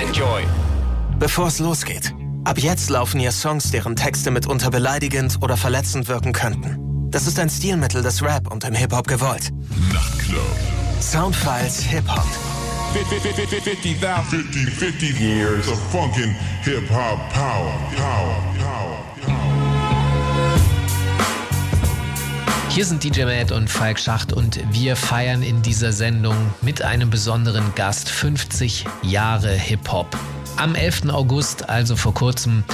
Enjoy. Bevor es losgeht, ab jetzt laufen hier Songs, deren Texte mitunter beleidigend oder verletzend wirken könnten. Das ist ein Stilmittel des Rap und im Hip-Hop gewollt. Nachtclub. Soundfiles Hip-Hop. 50, 50, 50 years of funkin' hip hop power, power, power, power. Hier sind DJ Matt und Falk Schacht und wir feiern in dieser Sendung mit einem besonderen Gast 50 Jahre Hip-Hop. Am 11. August, also vor kurzem,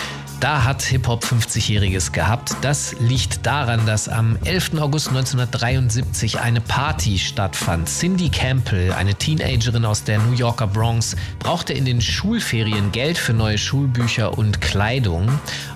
da hat Hip-Hop 50-Jähriges gehabt. Das liegt daran, dass am 11. August 1973 eine Party stattfand. Cindy Campbell, eine Teenagerin aus der New Yorker Bronx, brauchte in den Schulferien Geld für neue Schulbücher und Kleidung.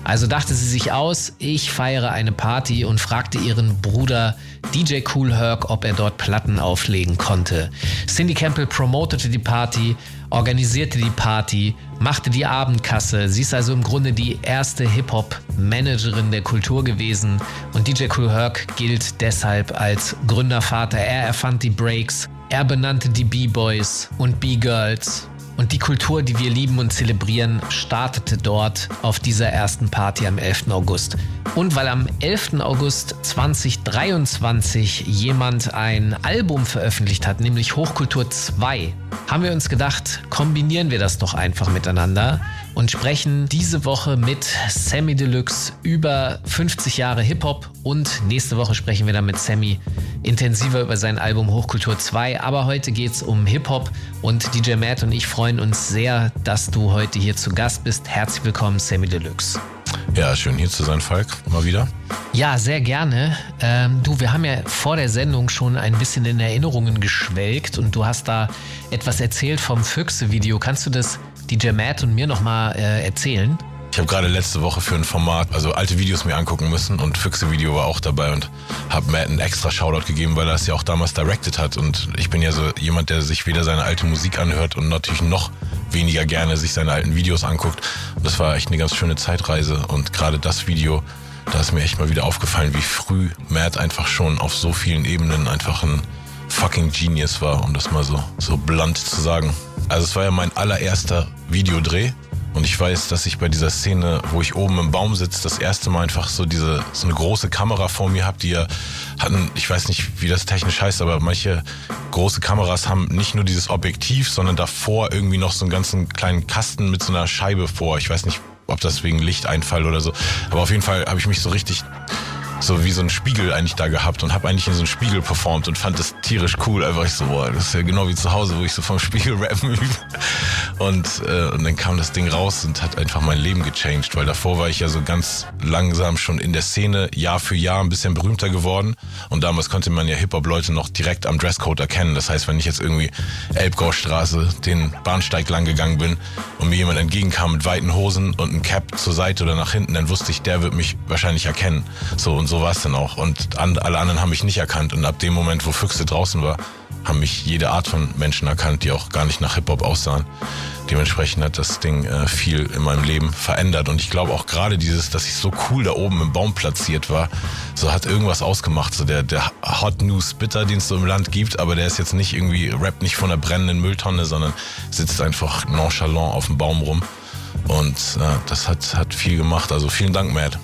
Also dachte sie sich aus, ich feiere eine Party und fragte ihren Bruder DJ Cool Herc, ob er dort Platten auflegen konnte. Cindy Campbell promotete die Party, organisierte die Party, machte die Abendkasse. Sie ist also im Grunde die erste Hip-Hop-Managerin der Kultur gewesen und DJ Cool Herc gilt deshalb als Gründervater. Er erfand die Breaks, er benannte die B-Boys und B-Girls. Und die Kultur, die wir lieben und zelebrieren, startete dort auf dieser ersten Party am 11. August. Und weil am 11. August 2023 jemand ein Album veröffentlicht hat, nämlich Hochkultur 2, haben wir uns gedacht, kombinieren wir das doch einfach miteinander und sprechen diese Woche mit Sammy Deluxe über 50 Jahre Hip-Hop und nächste Woche sprechen wir dann mit Sammy intensiver über sein Album Hochkultur 2. Aber heute geht es um Hip-Hop und DJ Matt und ich freuen uns sehr, dass du heute hier zu Gast bist. Herzlich willkommen, Sammy Deluxe. Ja, schön hier zu sein, Falk. Mal wieder. Ja, sehr gerne. Ähm, du, wir haben ja vor der Sendung schon ein bisschen in Erinnerungen geschwelgt und du hast da etwas erzählt vom Füchse-Video. Kannst du das DJ Matt und mir nochmal äh, erzählen? Ich habe gerade letzte Woche für ein Format, also alte Videos mir angucken müssen und Füchse-Video war auch dabei und habe Matt einen extra Shoutout gegeben, weil er es ja auch damals directed hat und ich bin ja so jemand, der sich weder seine alte Musik anhört und natürlich noch weniger gerne sich seine alten Videos anguckt. Und das war echt eine ganz schöne Zeitreise und gerade das Video, da ist mir echt mal wieder aufgefallen, wie früh Matt einfach schon auf so vielen Ebenen einfach ein fucking Genius war, um das mal so, so blunt zu sagen. Also es war ja mein allererster Videodreh und ich weiß, dass ich bei dieser Szene, wo ich oben im Baum sitze, das erste Mal einfach so diese so eine große Kamera vor mir habe, die ja hatten, ich weiß nicht, wie das technisch heißt, aber manche große Kameras haben nicht nur dieses Objektiv, sondern davor irgendwie noch so einen ganzen kleinen Kasten mit so einer Scheibe vor. Ich weiß nicht, ob das wegen Lichteinfall oder so, aber auf jeden Fall habe ich mich so richtig so wie so ein Spiegel eigentlich da gehabt und habe eigentlich in so einem Spiegel performt und fand das tierisch cool. Einfach ich so, boah, das ist ja genau wie zu Hause, wo ich so vom Spiegel rappen übe. Und, äh, und dann kam das Ding raus und hat einfach mein Leben gechanged, weil davor war ich ja so ganz langsam schon in der Szene, Jahr für Jahr ein bisschen berühmter geworden. Und damals konnte man ja Hip-Hop-Leute noch direkt am Dresscode erkennen. Das heißt, wenn ich jetzt irgendwie Elbgaustraße den Bahnsteig lang gegangen bin und mir jemand entgegenkam mit weiten Hosen und einem Cap zur Seite oder nach hinten, dann wusste ich, der wird mich wahrscheinlich erkennen. So und so war es dann auch. Und an, alle anderen haben mich nicht erkannt. Und ab dem Moment, wo Füchse draußen war, haben mich jede Art von Menschen erkannt, die auch gar nicht nach Hip-Hop aussahen. Dementsprechend hat das Ding äh, viel in meinem Leben verändert. Und ich glaube auch gerade dieses, dass ich so cool da oben im Baum platziert war, so hat irgendwas ausgemacht. So der, der Hot News Bitter, den es so im Land gibt, aber der ist jetzt nicht irgendwie, rappt nicht von einer brennenden Mülltonne, sondern sitzt einfach nonchalant auf dem Baum rum. Und äh, das hat, hat viel gemacht. Also vielen Dank, Matt.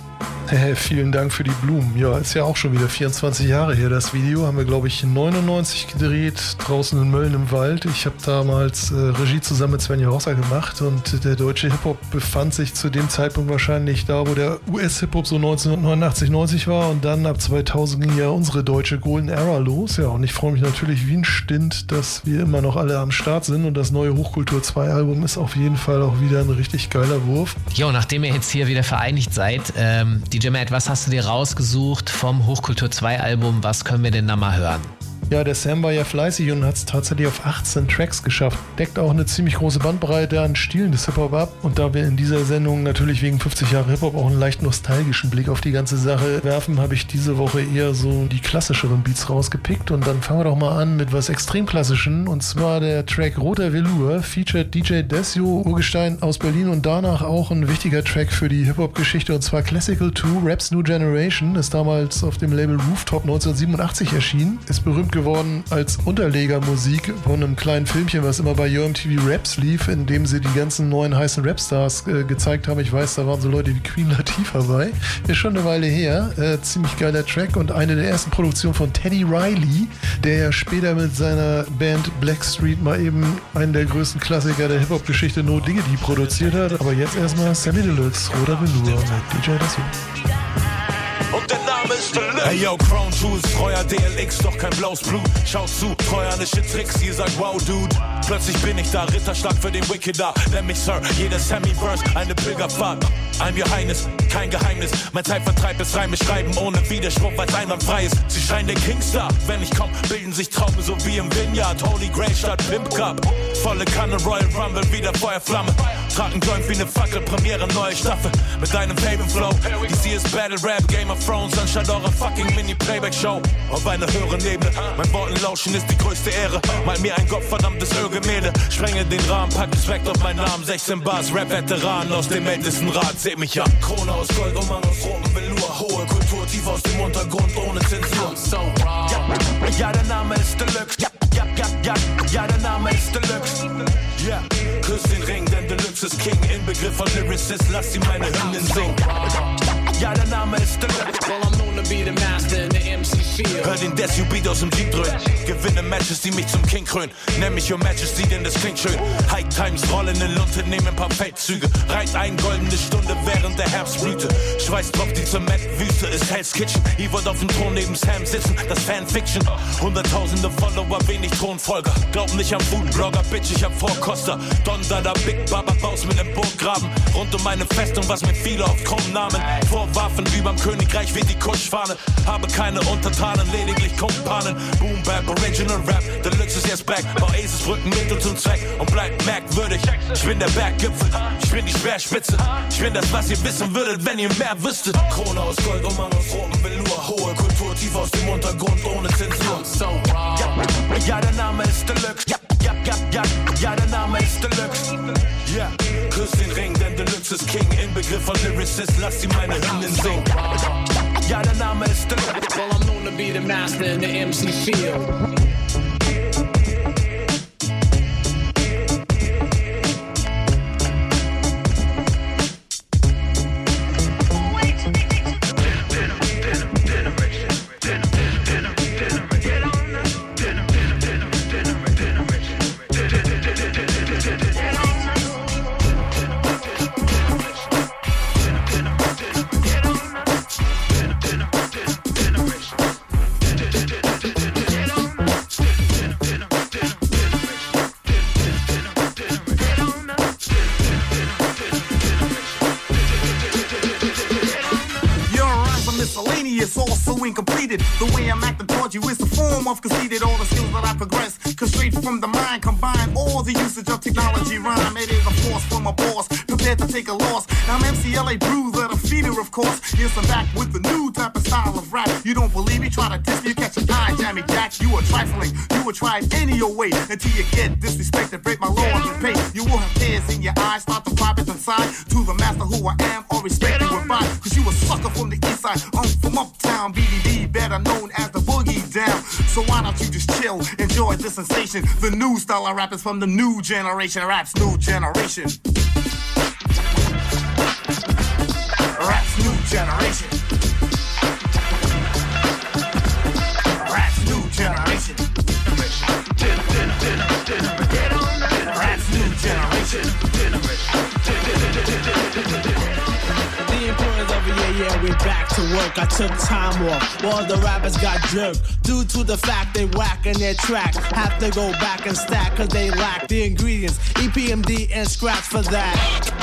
Hey, vielen Dank für die Blumen. Ja, ist ja auch schon wieder 24 Jahre her. Das Video haben wir, glaube ich, 99 gedreht, draußen in Mölln im Wald. Ich habe damals äh, Regie zusammen mit Svenja Hosser gemacht und der deutsche Hip-Hop befand sich zu dem Zeitpunkt wahrscheinlich da, wo der US-Hip-Hop so 1989, 90 war und dann ab 2000 ging ja unsere deutsche Golden Era los. Ja, und ich freue mich natürlich wie ein Stint, dass wir immer noch alle am Start sind und das neue Hochkultur 2 Album ist auf jeden Fall auch wieder ein richtig geiler Wurf. Jo, nachdem ihr jetzt hier wieder vereinigt seid, ähm, DJ Matt, was hast du dir rausgesucht vom Hochkultur 2 Album? Was können wir denn da mal hören? Ja, der Sam war ja fleißig und hat es tatsächlich auf 18 Tracks geschafft. Deckt auch eine ziemlich große Bandbreite an Stilen des Hip-Hop ab. Und da wir in dieser Sendung natürlich wegen 50 Jahre Hip-Hop auch einen leicht nostalgischen Blick auf die ganze Sache werfen, habe ich diese Woche eher so die klassischeren Beats rausgepickt. Und dann fangen wir doch mal an mit was extrem klassischen. Und zwar der Track Roter Velour featured DJ Desio, Urgestein aus Berlin und danach auch ein wichtiger Track für die Hip-Hop-Geschichte. Und zwar Classical 2 Raps New Generation. Ist damals auf dem Label Rooftop 1987 erschienen. Ist berühmt geworden als Unterlegermusik von einem kleinen Filmchen, was immer bei UMTV Raps lief, in dem sie die ganzen neuen heißen Rapstars äh, gezeigt haben. Ich weiß, da waren so Leute wie Queen Latifah bei. Ist schon eine Weile her. Äh, ziemlich geiler Track und eine der ersten Produktionen von Teddy Riley, der ja später mit seiner Band Blackstreet mal eben einen der größten Klassiker der Hip-Hop-Geschichte No Diggity produziert hat. Aber jetzt erstmal Sammy Deluxe, Roter Velour mit DJ Dasu. Der Deluxe. Hey yo, Crown Jewels, treuer DLX, doch kein blaues Blut. Schaut zu, treuernische Tricks, ihr sagt wow, Dude. Plötzlich bin ich da, Ritterschlag für den Wickeder. Nenn mich Sir, jeder Sammy-Verse, eine Pilgerfahrt. I'm your Highness, kein Geheimnis. Mein Zeitvertreib ist Reime schreiben ohne Widerspruch, weil's einwandfrei ist. Sie schreien den Kingstar, wenn ich komm, bilden sich Traume so wie im Vineyard. Holy Grail statt Pimp Cup. Volle Kanne, Royal Rumble, wieder Feuerflamme. Tragen Joint wie ne Fackel, Premiere, neue Staffel. Mit deinem Favorite Flow. DC ist Battle Rap, Game of Thrones, anstatt eurer fucking Mini-Playback-Show. Auf einer höheren Ebene, mein Worten lauschen ist die größte Ehre. Mal mir ein gottverdammtes Ölgemälde. Sprenge den Rahmen, pack Respekt auf meinen Namen. 16 Bars, Rap-Veteran aus dem ältesten Rat, seht mich an. Krone aus Gold, und Mann aus rotem Velour. Hohe Kultur, tief aus dem Untergrund, ohne Zensur. Ja, ja, der Name ist Deluxe. Ja, ja, ja, ja, ja, der Name ist Deluxe. Ja, küss den Ring, denn Deluxe ist King. Inbegriff von Lyricist, lass sie meine Hymnen singen. Ja, der Name ist Deluxe. Well, I'm known to be the master in the MC. Hör den Desu-Beat aus dem Jeep dröhnen. Gewinne Matches, die mich zum King krönen. Nenn mich Your Majesty, denn das klingt schön. High Times, rollende Lunte, nehmen ein paar Feldzüge. Reit ein, goldene Stunde während der Herbstblüte. Schweiß tropft die Zementwüste, ist Hell's Kitchen. Hier wird auf dem Thron neben Sam sitzen, das Fanfiction. Hunderttausende Follower, wenig Thronfolger. Glaub nicht am Foodblogger, Bitch, ich hab Vorkoster. Donder, da Big Baba Baus mit nem Burggraben. Rund um meine Festung, was mir viele auf Krummnamen. Vorwaffen überm Königreich wie die Kuschfahne. Habe keine Untertanen, lediglich Kumpanen. Boom Bap, Original Rap, Deluxe ist jetzt back. Bau Eselsbrücken, Mittel zum Zweck und bleib merkwürdig. Ich bin der Berggipfel, ich bin die Speerspitze. Ich bin das, was ihr wissen würdet, wenn ihr mehr wüsstet. Krone aus Gold, Umhang aus rotem Velour. Hohe Kultur, tief aus dem Untergrund, ohne Zensur. Ja, ja, der Name ist Deluxe. Ja, ja, ja, ja, ja, der Name ist Deluxe. Ja, küss den Ring, denn Deluxe ist King. Inbegriff von Lyricist, lass sie meine Hymnen singen. Name ist Deluxe. Well, I'm known to be the master in the MC field. A force from a boss, prepared to take a loss. Now I'm MCLA Bruiser, the feeder, of course. Yes, I'm back with the new type of style of rap. You don't believe me? Try to test me, you catch an eye, jammy jack. You are trifling, you will try it any old way until you get disrespected, break my laws and pay. You will have tears in your eyes, start to pop it inside to the master who I am or respect you with. Cause you a sucker from the east side, I'm from uptown, BDD, better known as the boogie down. So why don't you just chill, enjoy the sensation? The new style of rap is from the new generation, rap's new generation. Rap's new generation. Rap's new generation. Rap's new generation. Yeah, we back to work. I took time off while the rappers got jerked. Due to the fact they whack in their track. Have to go back and stack cause they lack the ingredients. EPMD and scratch for that.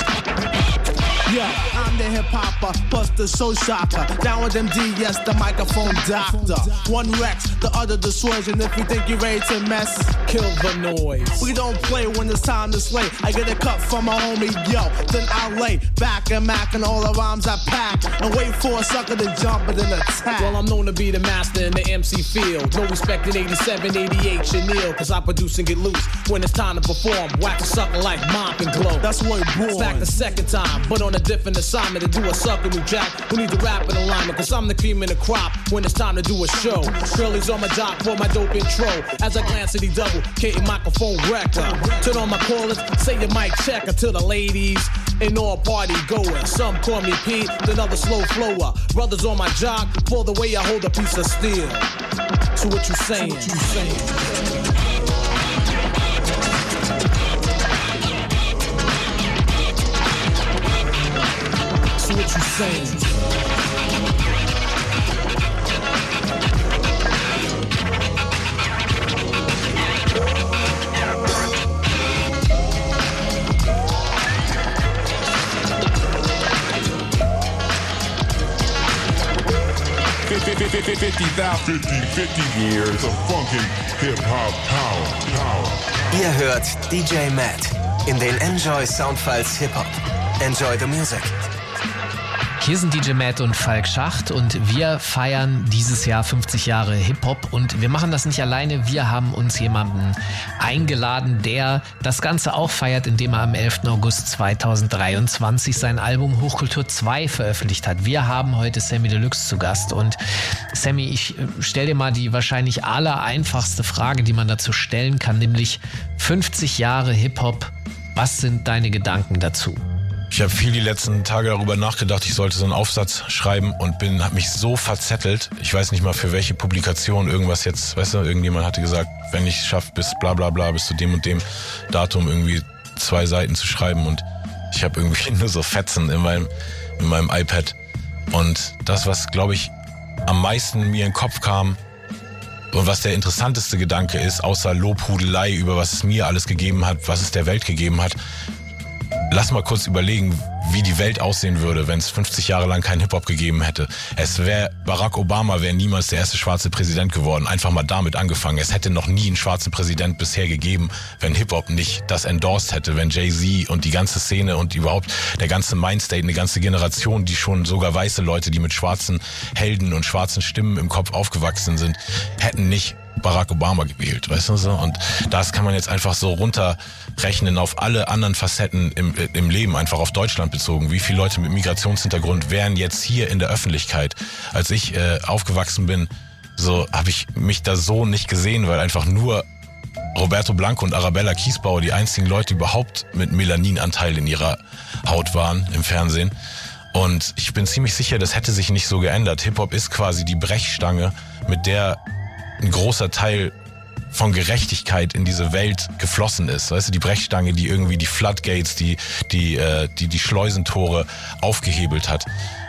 Yeah, I'm the hip hopper, plus the soul shopper. Down with MD, yes, the microphone doctor. One Rex, the other the Swerge, and if you think you're ready to mess, kill the noise. We don't play when it's time to slay. I get a cut from my homie, yo, then I lay back and mac and all the rhymes I pack and wait for a sucker to jump and then attack. Well, I'm known to be the master in the MC field. No respect in 87, 88, Chanel, cause I produce and get loose. When it's time to perform, whack a sucker like mop and glow. That's where it born. Back the second time, but on a different assignment to do a sucker new jack who needs a rap in alignment. Cause I'm the cream in the crop when it's time to do a show. Shirley's on my job for my dope intro. As I glance at the double, K microphone wrecker. Turn on my callers, say your mic check until the ladies and all party goers. Some call me Pete, another slow flower. Brothers on my jock for the way I hold a piece of steel. So what you saying? What you saying? What you saying? Years of funkin' hip hop power, power. Ihr hört DJ Matt in den Enjoy Soundfiles Hip Hop. Enjoy the music. Hier sind DJ Matt und Falk Schacht und wir feiern dieses Jahr 50 Jahre Hip-Hop und wir machen das nicht alleine. Wir haben uns jemanden eingeladen, der das Ganze auch feiert, indem er am 11. August 2023 sein Album Hochkultur 2 veröffentlicht hat. Wir haben heute Sammy Deluxe zu Gast und Sammy, ich äh, stell dir mal die wahrscheinlich aller einfachste Frage, die man dazu stellen kann, nämlich 50 Jahre Hip-Hop. Was sind deine Gedanken dazu? Ich habe viel die letzten Tage darüber nachgedacht, ich sollte so einen Aufsatz schreiben und bin habe mich so verzettelt. Ich weiß nicht mal für welche Publikation irgendwas jetzt, weißt du, irgendjemand hatte gesagt, wenn ich es schaffe bis bla bla bla bis zu dem und dem Datum irgendwie zwei Seiten zu schreiben. Und ich habe irgendwie nur so Fetzen in meinem in meinem iPad. Und das was glaube ich am meisten mir in den Kopf kam und was der interessanteste Gedanke ist, außer Lobhudelei über was es mir alles gegeben hat, was es der Welt gegeben hat, Lass mal kurz überlegen, wie die Welt aussehen würde, wenn es 50 Jahre lang keinen Hip-Hop gegeben hätte. Es wäre, Barack Obama wäre niemals der erste schwarze Präsident geworden. Einfach mal damit angefangen. Es hätte noch nie einen schwarzen Präsident bisher gegeben, wenn Hip-Hop nicht das endorsed hätte, wenn Jay-Z und die ganze Szene und überhaupt der ganze Mindstate, eine ganze Generation, die schon sogar weiße Leute, die mit schwarzen Helden und schwarzen Stimmen im Kopf aufgewachsen sind, hätten nicht Barack Obama gewählt, weißt du so? Und das kann man jetzt einfach so runterrechnen auf alle anderen Facetten im, im Leben, einfach auf Deutschland bezogen. Wie viele Leute mit Migrationshintergrund wären jetzt hier in der Öffentlichkeit? Als ich äh, aufgewachsen bin, so habe ich mich da so nicht gesehen, weil einfach nur Roberto Blanco und Arabella Kiesbauer die einzigen Leute überhaupt mit Melaninanteil in ihrer Haut waren im Fernsehen. Und ich bin ziemlich sicher, das hätte sich nicht so geändert. Hip-Hop ist quasi die Brechstange, mit der ein großer Teil von Gerechtigkeit in diese Welt geflossen ist. Weißt du, die Brechstange, die irgendwie die Floodgates, die, die, äh, die, die Schleusentore aufgehebelt hat.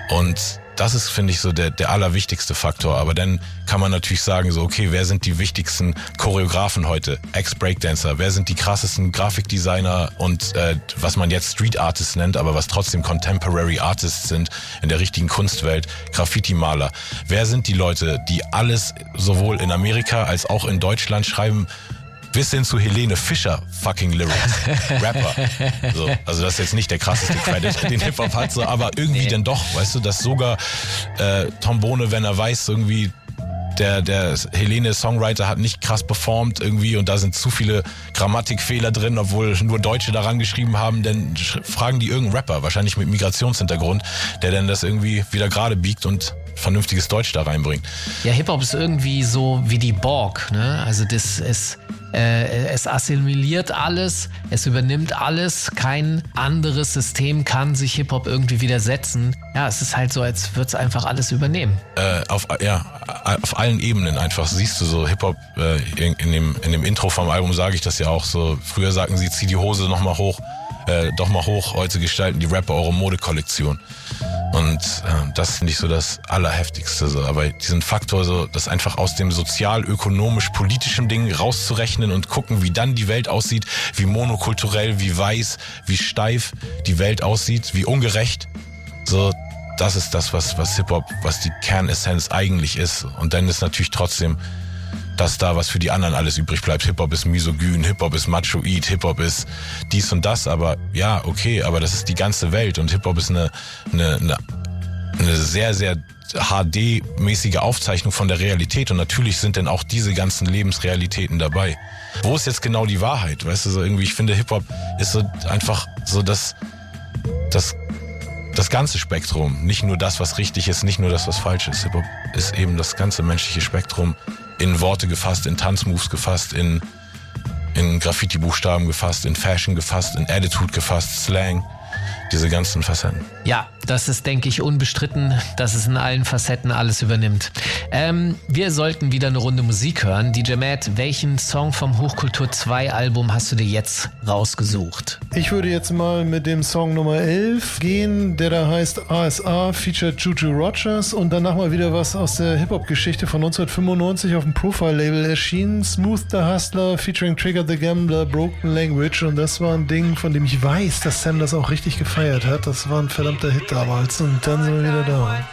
Und das ist, finde ich, so der, der allerwichtigste Faktor. Aber dann kann man natürlich sagen, so, okay, wer sind die wichtigsten Choreografen heute? Ex-Breakdancer. Wer sind die krassesten Grafikdesigner und äh, was man jetzt Street Artists nennt, aber was trotzdem Contemporary Artists sind in der richtigen Kunstwelt? Graffiti-Maler. Wer sind die Leute, die alles sowohl in Amerika als auch in Deutschland schreiben, bis hin zu Helene Fischer fucking Lyrics. Rapper. So, also das ist jetzt nicht der krasseste Credit, den Hip-Hop hat, so, aber irgendwie Nee. dann doch, weißt du, dass sogar äh, Tom Bohne, wenn er weiß, irgendwie der, der Helene Songwriter hat nicht krass performt irgendwie und da sind zu viele Grammatikfehler drin, obwohl nur Deutsche daran geschrieben haben, dann sch- fragen die irgendeinen Rapper, wahrscheinlich mit Migrationshintergrund, der dann das irgendwie wieder gerade biegt und vernünftiges Deutsch da reinbringt. Ja, Hip-Hop ist irgendwie so wie die Borg, ne? Also das ist, äh, es assimiliert alles, es übernimmt alles, kein anderes System kann sich Hip-Hop irgendwie widersetzen. Ja, es ist halt so, als würde es einfach alles übernehmen. äh, auf, ja, auf allen Ebenen einfach siehst du so Hip-Hop äh, in, in, dem, in dem Intro vom Album sage ich das ja auch so. Früher sagten sie, zieh die Hose noch mal hoch, äh, doch mal hoch. Heute gestalten die Rapper eure Modekollektion. Und äh, das finde ich so das Allerheftigste. So. Aber diesen Faktor, so, das einfach aus dem sozial-ökonomisch-politischen Ding rauszurechnen und gucken, wie dann die Welt aussieht, wie monokulturell, wie weiß, wie steif die Welt aussieht, wie ungerecht. So, das ist das, was, was Hip-Hop, was die Kernessenz eigentlich ist. Und dann ist natürlich trotzdem das da, was für die anderen alles übrig bleibt. Hip-Hop ist misogyn, Hip-Hop ist machoid, Hip-Hop ist dies und das, aber ja, okay, aber das ist die ganze Welt und Hip-Hop ist eine, eine, eine, eine sehr, sehr HD-mäßige Aufzeichnung von der Realität und natürlich sind dann auch diese ganzen Lebensrealitäten dabei. Wo ist jetzt genau die Wahrheit? Weißt du, so irgendwie, ich finde Hip-Hop ist so einfach so das, das das ganze Spektrum, nicht nur das, was richtig ist, nicht nur das, was falsch ist. Hip-Hop ist eben das ganze menschliche Spektrum in Worte gefasst, in Tanzmoves gefasst, in, in Graffiti-Buchstaben gefasst, in Fashion gefasst, in Attitude gefasst, Slang diese ganzen Facetten. Ja, das ist, denke ich, unbestritten, dass es in allen Facetten alles übernimmt. Ähm, wir sollten wieder eine Runde Musik hören. DJ Matt, welchen Song vom Hochkultur 2 Album hast du dir jetzt rausgesucht? Ich würde jetzt mal mit dem Song Nummer 11 gehen, der da heißt ASA, featured Juju Rogers und danach mal wieder was aus der Hip-Hop-Geschichte von 1995 auf dem Profile-Label erschienen. Smooth the Hustler, featuring Trigger the Gambler, Broken Language und das war ein Ding, von dem ich weiß, dass Sam das auch richtig gefeiert hat. Das war ein verdammter Hit damals und dann sind wir wieder da.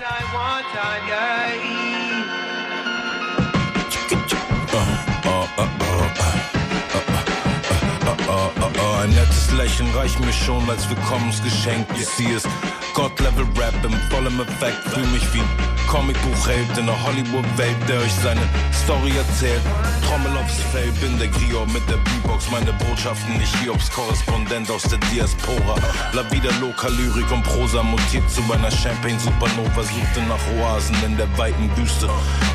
Ein nettes Lächeln reicht mir schon als Willkommensgeschenk. Ich sehe es. God-Level-Rap im vollem Effekt. Fühl mich wie Comicbuchheld in der Hollywood-Welt, der euch seine Story erzählt. Trommel aufs Feld, bin der Griot mit der B-Box, meine Botschaften nicht Hiobs Korrespondent aus der Diaspora. La Vida Loca, Lyrik und Prosa mutiert zu einer Champagne-Supernova, suchte nach Oasen in der weiten Wüste.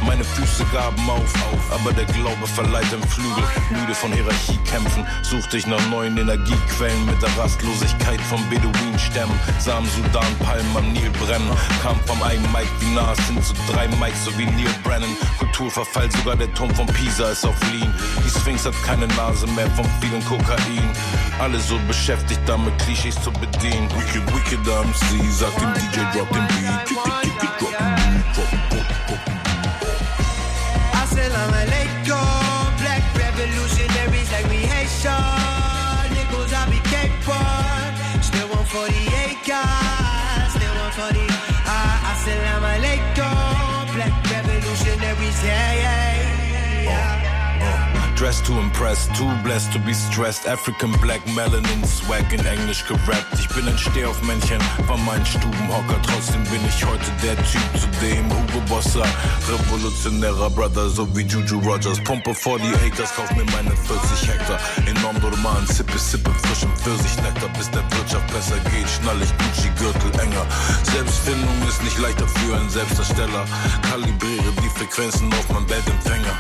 Meine Füße gaben auf, aber der Glaube verleiht im Flügel. Müde von Hierarchiekämpfen, suchte ich nach neuen Energiequellen mit der Rastlosigkeit von Beduinenstämmen. Sah im Sudan Palmen am Nil brennen, kam vom einen Mike wie Nas sind zu drei Mikes, so wie Neil Brennan. Kulturverfall, sogar der Turm von Pisa ist auf Lean. Die Sphinx hat keine Nase mehr vom vielen Kokain. Alle so beschäftigt damit, Klischees zu bedienen. Wicked, wicked MC, sagt dem DJ, drop den Beat. Dressed to impress, too blessed to be stressed. African Black Melanin Swag in Englisch gerappt. Ich bin ein Stehaufmännchen, war mein Stubenhocker. Trotzdem bin ich heute der Typ, zu dem Hugo Bossa. Revolutionärer Brother, so wie Juju Rogers. Pumpe vor die Acres, kauf mir meine 40 Hektar. Enorm Roman, sippe, sippe, frischem Pfirsichnecktar. Bis der Wirtschaft besser geht, schnall ich Gucci-Gürtel enger. Selbstfindung ist nicht leichter für einen Selbstdarsteller. Kalibriere die Frequenzen auf meinem Weltempfänger.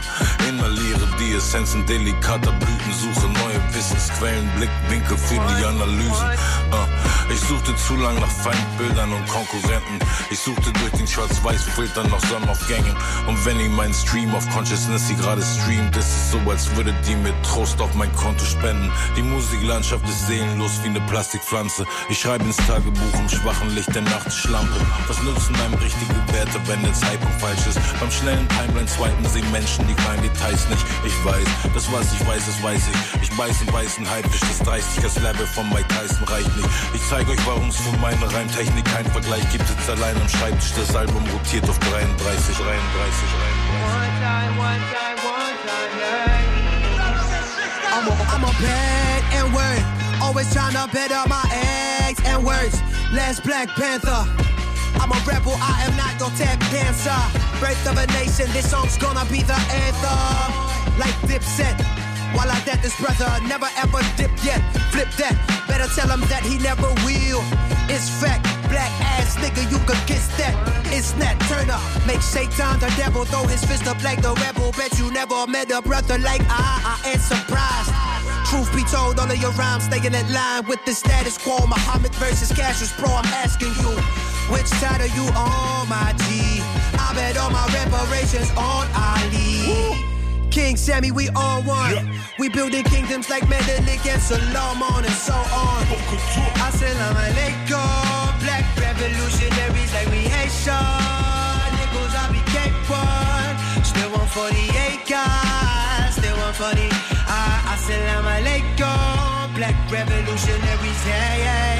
Inhaliere die Essenzen delikater Blüten, suche neue Wissensquellen, Blickwinkel für die Analysen. Uh, ich suchte zu lang nach Feindbildern und Konkurrenten. Ich suchte durch den Schwarz-Weiß-Filter nach Sonnenaufgängen. Und wenn ich meinen Stream of Consciousness sie gerade streamt, ist es so, als würde die mir Trost auf mein Konto spenden. Die Musiklandschaft ist seelenlos wie eine Plastikpflanze. Ich schreibe ins Tagebuch im schwachen Licht der Nachtschlampe. Was nützen einem richtige Werte, wenn der Zeitpunkt falsch ist? Beim schnellen Timeline swipen sehen Menschen die kleinen Details nicht. Ich weiß, das was ich weiß, das weiß ich. Ich beiß einen weißen Haifisch, das 30 das Level von Mike Tyson reicht nicht. Ich zeig euch, warum es für meine Reimtechnik keinen Vergleich gibt. Sitzt allein am Schreibtisch, das Album rotiert auf 33, 33, 33. One time, one time, one time, yeah. I'm a, bad and word. Always trying to better my eggs and words. Last Black Panther. I'm a rebel, I am not your tap dancer. Birth of a nation, this song's gonna be the anthem. Like Dipset. While I death this brother, never ever dip yet. Flip that, better tell him that he never will. It's fact, black ass nigga, you could kiss that. It's Nat Turner, make Satan the devil, throw his fist up like the rebel. Bet you never met a brother like I, I ain't surprised. Truth be told, all of your rhymes staying in line with the status quo. Muhammad versus Cassius Pro, I'm asking you, which side are you on, my G? I bet all my reparations on Ali. King Sammy, we all one. We building kingdoms like Menelik and Solomon and so on. Assalamu alaikum, black revolutionaries like we hate Sean. Nickels, I be Cape One. Still 148 guys, still 140. Ah, assalamu alaikum, black revolutionaries, yeah, yeah,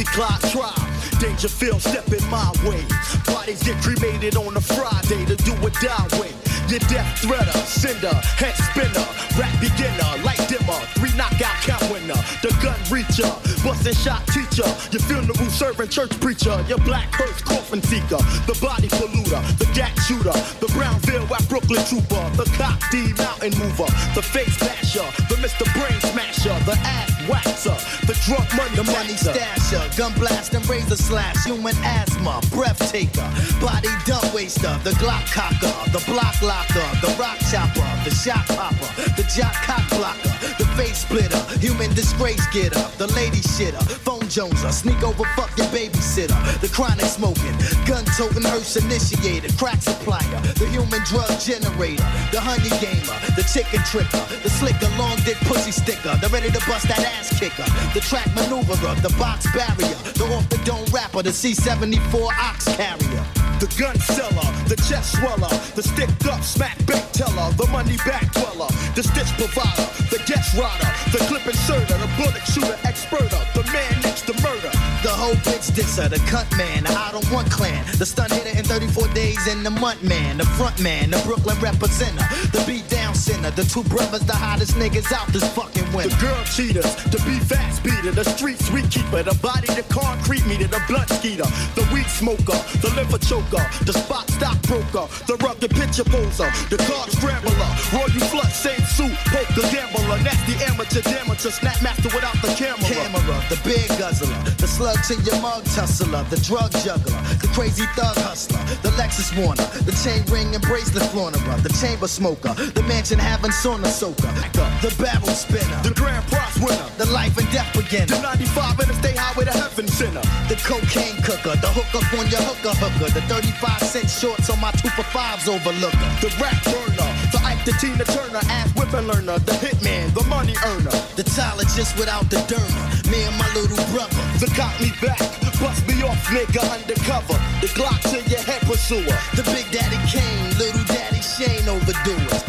pussy clock try. Dangerfield stepping my way. Bodies get cremated on a Friday to do a die way. Your death threader, sender, head spinner, rap beginner, light dimmer, three knockout count winner, the gun reacher, busting shot teacher, your funeral servant, church preacher, your black hearse coffin seeker, the body polluter, the gat shooter, the Brownville at Brooklyn trooper, the cop D mountain mover, the face basher, the Mr. Brain smasher, the ass waxer, drunk money, the money stasher, gun blast and razor slash, human asthma, breath taker, body dump waster, the Glock cocker, the block locker. The rock chopper, the shot popper, the jock cock blocker, the face splitter, human disgrace getter, the lady shitter, phone joneser, sneak over fucking babysitter, the chronic smoking, gun toting hearse initiator, crack supplier, the human drug generator, the honey gamer, the chicken tricker, the slicker, long dick pussy sticker, the ready to bust that ass kicker, the track maneuverer, the box barrier, the off the dome rapper, the C74 ox carrier. The gun seller, the chest sweller, the sticked up smack bank teller, the money back dweller, the stitch provider, the guest rider, the clip inserter, the bullet shooter experter, the man next to murder. The whole bitch disser, the cut man, the I don't want clan, the stun hitter in 34 days in the month man, the front man, the Brooklyn representer, the beat down sinner, the two brothers, the hottest niggas out this fucking winter. The girl cheaters, the beat fast beater, the street sweet keeper, the body, the concrete meter, the blood skeeter, the weed smoker, the liver choker, the spot stockbroker, the rugged picture poser, the card scrambler, royal flush, same suit, poker gambler, nasty amateur damager, snap master without the camera. Camera, the big guzzler, the slug to your mug tussler, the drug juggler, the crazy thug hustler, the Lexus Warner, the chain ring and bracelet flaunterer, the chamber smoker, the mansion having sauna soaker, the barrel spinner, the grand prize winner, the life and death beginner, the 95 interstate highway to heaven center, the cocaine cooker, the hook up on your hooker hooker, the 35 cent shorts on my two for fives overlooker, the rap burner, the Ike, the Tina Turner, ass whipping learner, the hitman, the money earner, the Tyler just without the derma, me and my little brother, the got me back, bust me off, nigga, undercover, the Glock to your head pursuer, the Big Daddy Kane, Little Daddy Shane overdo it.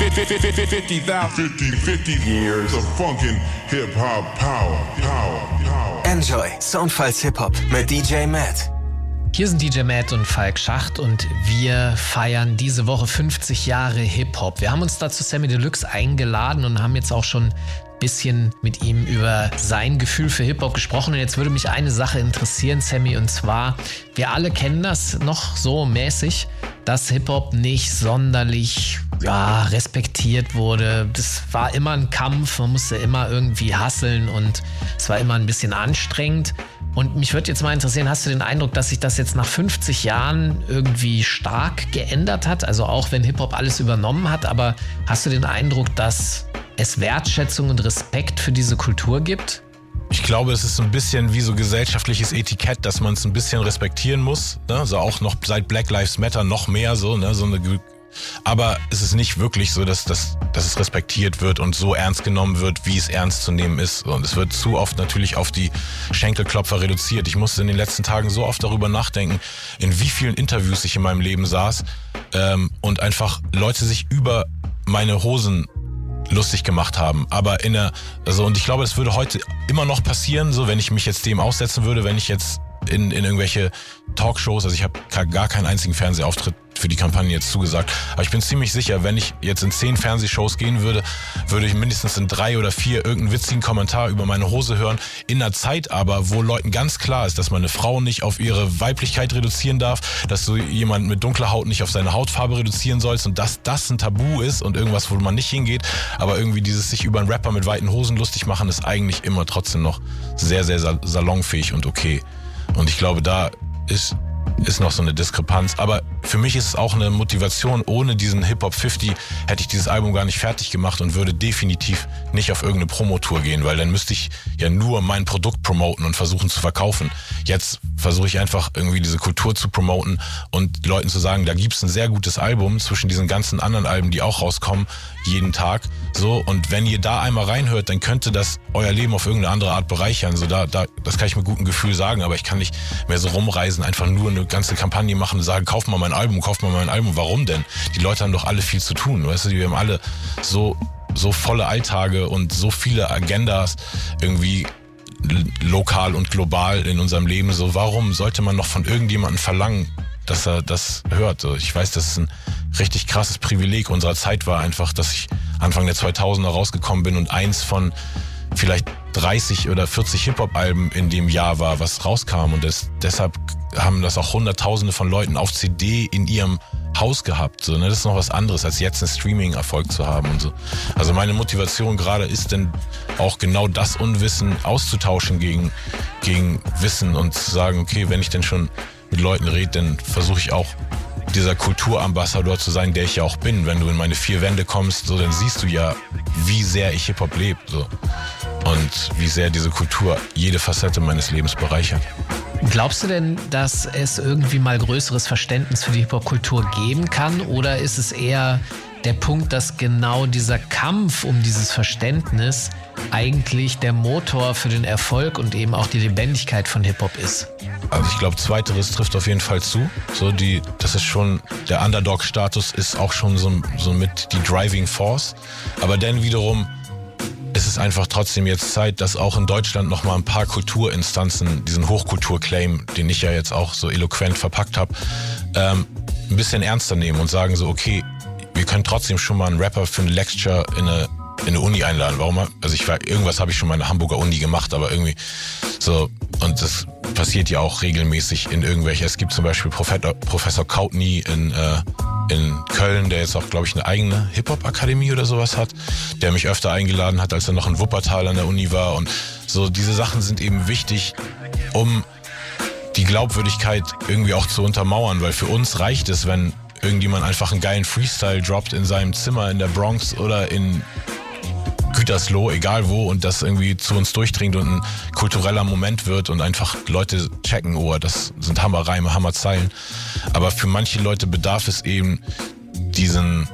50,000 50, 50 years of funkin' hip hop power, power, power. Enjoy Soundfiles Hip Hop mit DJ Matt. Hier sind DJ Matt und Falk Schacht und wir feiern diese Woche 50 Jahre Hip-Hop. Wir haben uns dazu Sammy Deluxe eingeladen und haben jetzt auch schon ein bisschen mit ihm über sein Gefühl für Hip-Hop gesprochen. Und jetzt würde mich eine Sache interessieren, Sammy, und zwar, wir alle kennen das noch so mäßig, dass Hip-Hop nicht sonderlich ja, respektiert wurde. Das war immer ein Kampf, man musste immer irgendwie hasseln und es war immer ein bisschen anstrengend. Und mich würde jetzt mal interessieren, hast du den Eindruck, dass sich das jetzt nach 50 Jahren irgendwie stark geändert hat? Also auch wenn Hip-Hop alles übernommen hat, aber hast du den Eindruck, dass es Wertschätzung und Respekt für diese Kultur gibt? Ich glaube, es ist so ein bisschen wie so gesellschaftliches Etikett, dass man es ein bisschen respektieren muss. Ne? Also auch noch seit Black Lives Matter noch mehr so, ne? so eine aber es ist nicht wirklich so, dass, dass, dass es respektiert wird und so ernst genommen wird, wie es ernst zu nehmen ist. Und es wird zu oft natürlich auf die Schenkelklopfer reduziert. Ich musste in den letzten Tagen so oft darüber nachdenken, in wie vielen Interviews ich in meinem Leben saß ähm, und einfach Leute sich über meine Hosen lustig gemacht haben. Aber in der, also und ich glaube, es würde heute immer noch passieren, so wenn ich mich jetzt dem aussetzen würde, wenn ich jetzt in, in irgendwelche Talkshows, also ich habe gar keinen einzigen Fernsehauftritt für die Kampagne jetzt zugesagt. Aber ich bin ziemlich sicher, wenn ich jetzt in zehn Fernsehshows gehen würde, würde ich mindestens in drei oder vier irgendeinen witzigen Kommentar über meine Hose hören. In einer Zeit aber, wo Leuten ganz klar ist, dass man eine Frau nicht auf ihre Weiblichkeit reduzieren darf, dass du jemanden mit dunkler Haut nicht auf seine Hautfarbe reduzieren sollst und dass das ein Tabu ist und irgendwas, wo man nicht hingeht. Aber irgendwie dieses sich über einen Rapper mit weiten Hosen lustig machen, ist eigentlich immer trotzdem noch sehr, sehr salonfähig und okay. Und ich glaube, da ist ist noch so eine Diskrepanz. Aber für mich ist es auch eine Motivation. Ohne diesen Hip-Hop 50 hätte ich dieses Album gar nicht fertig gemacht und würde definitiv nicht auf irgendeine Promotour gehen, weil dann müsste ich ja nur mein Produkt promoten und versuchen zu verkaufen. Jetzt versuche ich einfach irgendwie diese Kultur zu promoten und Leuten zu sagen, da gibt's ein sehr gutes Album zwischen diesen ganzen anderen Alben, die auch rauskommen, jeden Tag. So, und wenn ihr da einmal reinhört, dann könnte das euer Leben auf irgendeine andere Art bereichern. So, da, da, das kann ich mit gutem Gefühl sagen, aber ich kann nicht mehr so rumreisen, einfach nur eine ganze Kampagne machen und sagen, kauft mal mein Album, kauft mal mein Album. Warum denn? Die Leute haben doch alle viel zu tun. Weißt du, wir haben alle so so volle Alltage und so viele Agendas irgendwie lokal und global in unserem Leben. So, warum sollte man noch von irgendjemandem verlangen, dass er das hört? So, ich weiß, dass es ein richtig krasses Privileg unserer Zeit war, einfach, dass ich Anfang der 2000er rausgekommen bin und eins von vielleicht 30 oder 40 Hip-Hop-Alben in dem Jahr war, was rauskam. Und das, deshalb haben das auch Hunderttausende von Leuten auf CD in ihrem Haus gehabt. So, ne? Das ist noch was anderes, als jetzt einen Streaming-Erfolg zu haben und so. Also meine Motivation gerade ist denn auch genau das Unwissen auszutauschen gegen, gegen Wissen und zu sagen, okay, wenn ich denn schon mit Leuten rede, dann versuche ich auch dieser Kulturambassador zu sein, der ich ja auch bin. Wenn du in meine vier Wände kommst, so dann siehst du ja, wie sehr ich Hip-Hop lebe. So. Und wie sehr diese Kultur jede Facette meines Lebens bereichert. Glaubst du denn, dass es irgendwie mal größeres Verständnis für die Hip-Hop-Kultur geben kann? Oder ist es eher der Punkt, dass genau dieser Kampf um dieses Verständnis eigentlich der Motor für den Erfolg und eben auch die Lebendigkeit von Hip-Hop ist? Also ich glaube, zweiteres trifft auf jeden Fall zu. So die, das ist schon, der Underdog-Status ist auch schon so, so mit die Driving Force. Aber dann wiederum ist es einfach trotzdem jetzt Zeit, dass auch in Deutschland noch mal ein paar Kulturinstanzen diesen Hochkulturclaim, den ich ja jetzt auch so eloquent verpackt habe, ähm, ein bisschen ernster nehmen und sagen so, okay, wir können trotzdem schon mal einen Rapper für eine Lecture in eine in eine Uni einladen. Warum? Also ich war irgendwas habe ich schon mal in der Hamburger Uni gemacht, aber irgendwie so und das passiert ja auch regelmäßig in irgendwelche. Es gibt zum Beispiel Professor, Professor Kautny in, äh, in Köln, der jetzt auch, glaube ich, eine eigene Hip-Hop-Akademie oder sowas hat, der mich öfter eingeladen hat, als er noch in Wuppertal an der Uni war. Und so diese Sachen sind eben wichtig, um die Glaubwürdigkeit irgendwie auch zu untermauern, weil für uns reicht es, wenn irgendjemand einfach einen geilen Freestyle droppt in seinem Zimmer in der Bronx oder in Gütersloh, egal wo, und das irgendwie zu uns durchdringt und ein kultureller Moment wird und einfach Leute checken, oh, das sind Hammerreime, Hammerzeilen. Aber für manche Leute bedarf es eben diesen,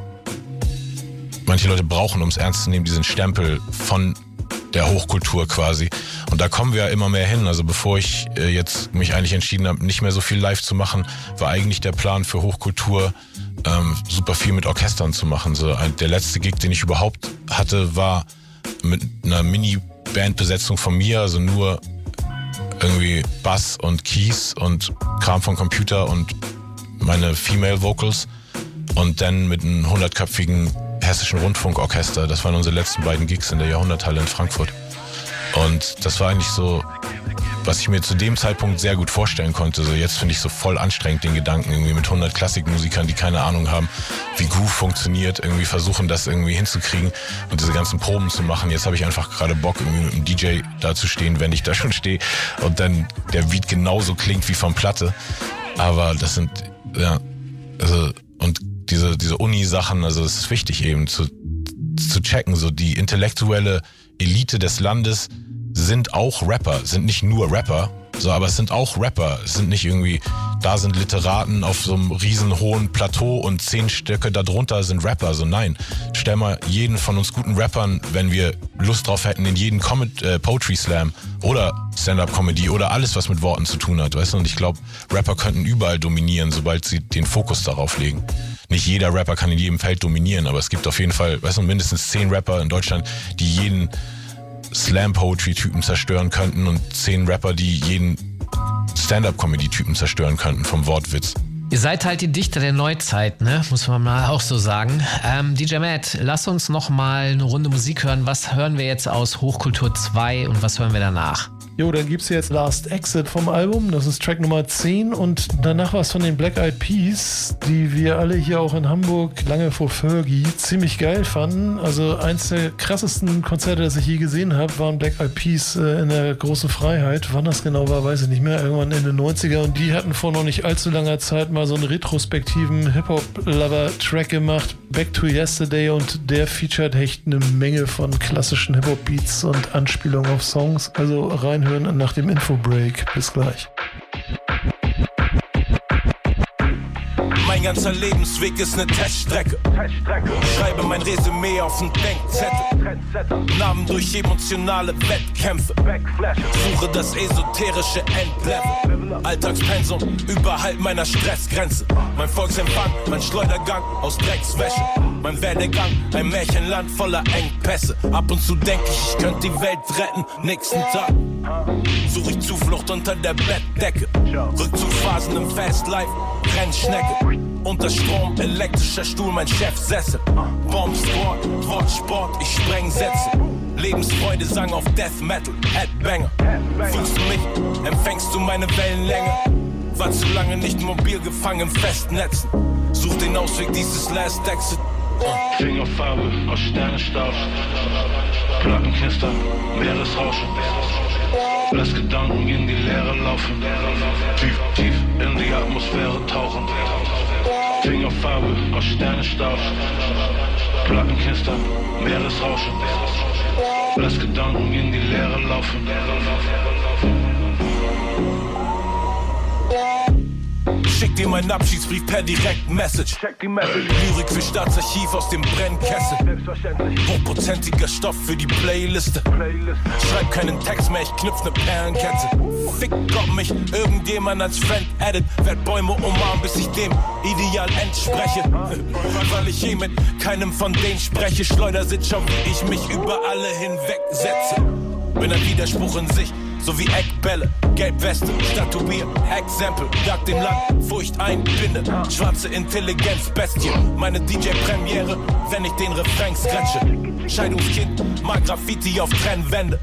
manche Leute brauchen, um es ernst zu nehmen, diesen Stempel von der Hochkultur quasi. Und da kommen wir ja immer mehr hin. Also bevor ich äh, jetzt mich eigentlich entschieden habe, nicht mehr so viel live zu machen, war eigentlich der Plan für Hochkultur ähm, super viel mit Orchestern zu machen. So ein, der letzte Gig, den ich überhaupt hatte, war mit einer Mini-Bandbesetzung von mir, also nur irgendwie Bass und Keys und Kram von Computer und meine Female Vocals und dann mit einem hundertköpfigen hessischen Rundfunkorchester. Das waren unsere letzten beiden Gigs in der Jahrhunderthalle in Frankfurt. Und das war eigentlich so, was ich mir zu dem Zeitpunkt sehr gut vorstellen konnte. So jetzt finde ich so voll anstrengend den Gedanken, irgendwie mit 100 Klassikmusikern, die keine Ahnung haben, wie Groove funktioniert, irgendwie versuchen, das irgendwie hinzukriegen und diese ganzen Proben zu machen. Jetzt habe ich einfach gerade Bock, irgendwie mit einem DJ da zu stehen, wenn ich da schon stehe und dann der Beat genauso klingt wie von Platte. Aber das sind, ja, also, und diese, diese Uni-Sachen, also es ist wichtig eben zu, zu checken, so die intellektuelle Elite des Landes sind auch Rapper, sind nicht nur Rapper, so, aber es sind auch Rapper. Es sind nicht irgendwie, da sind Literaten auf so einem riesen hohen Plateau und zehn Stücke darunter sind Rapper. So nein, stell mal jeden von uns guten Rappern, wenn wir Lust drauf hätten, in jeden Comet, äh, Poetry Slam oder Stand-Up-Comedy oder alles, was mit Worten zu tun hat, weißt du? Und ich glaube, Rapper könnten überall dominieren, sobald sie den Fokus darauf legen nicht jeder Rapper kann in jedem Feld dominieren, aber es gibt auf jeden Fall, weißt du, mindestens zehn Rapper in Deutschland, die jeden Slam-Poetry-Typen zerstören könnten und zehn Rapper, die jeden Stand-Up-Comedy-Typen zerstören könnten vom Wortwitz. Ihr seid halt die Dichter der Neuzeit, ne? Muss man mal auch so sagen. Ähm, DJ Matt, lass uns noch mal eine Runde Musik hören. Was hören wir jetzt aus Hochkultur 2 und was hören wir danach? Jo, dann gibt es jetzt Last Exit vom Album. Das ist Track Nummer 10 und danach was von den Black Eyed Peas, die wir alle hier auch in Hamburg lange vor Fergie ziemlich geil fanden. Also eins der krassesten Konzerte, das ich je gesehen habe, waren Black Eyed Peas äh, in der großen Freiheit. Wann das genau war, weiß ich nicht mehr. Irgendwann Ende 90er und die hatten vor noch nicht allzu langer Zeit mal so einen retrospektiven Hip-Hop-Lover-Track gemacht, Back to Yesterday und der featured echt eine Menge von klassischen Hip-Hop-Beats und Anspielungen auf Songs. Also rein reinhören nach dem Infobreak. Bis gleich. Ganzer Lebensweg ist eine Teststrecke. Schreibe mein Resümee auf den Denkzettel. Namen durch emotionale Wettkämpfe. Suche das esoterische Endlevel. Alltagspensum überhalb meiner Stressgrenze. Mein Volksempfang, mein Schleudergang aus Dreckswäsche. Mein Werdegang, ein Märchenland voller Engpässe. Ab und zu denk ich, ich könnte die Welt retten. Nächsten Tag suche ich Zuflucht unter der Bettdecke. Rückzugsphasen im Fast Life, Rennschnecke. Unter Strom, elektrischer Stuhl, mein Chef Sessel. Bombsport, Wortsport, ich spreng Sätze. Lebensfreude sang auf Death Metal, Headbanger. Fühlst du mich, empfängst du meine Wellenlänge? War zu lange nicht mobil gefangen im Festnetzen. Such den Ausweg dieses Last Exit. Fingerfarbe aus Sternenstaub. Plattenknister, Meeresrauschen. Lass Gedanken in die Leere laufen. Tief, tief in die Atmosphäre tauchen. Fingerfarbe aus Sternenstaub. Plattenknister, Meeresrauschen. Lass Gedanken in die Leere laufen. Schick dir meinen Abschiedsbrief per Direct-Message. Lyrik für Staatsarchiv aus dem Brennkessel. Hochprozentiger Stoff für die Playliste. Schreib keinen Text mehr, ich knüpf ne Perlenkette. Fick Gott mich, irgendjemand als Friend edit. Werd Bäume umarmen, bis ich dem Ideal entspreche. Weil ich eh mit keinem von denen spreche. Schleudersitz, schau, wie ich mich über alle hinwegsetze. Bin ein Widerspruch in sich so wie Eckbälle, Gelbweste, Statuier, Exempel, jag dem Land, Furcht einbinde, schwarze Intelligenz, Bestie, meine DJ-Premiere, wenn ich den Refrain scratche. Scheidungskind, mal Graffiti auf Trennwände,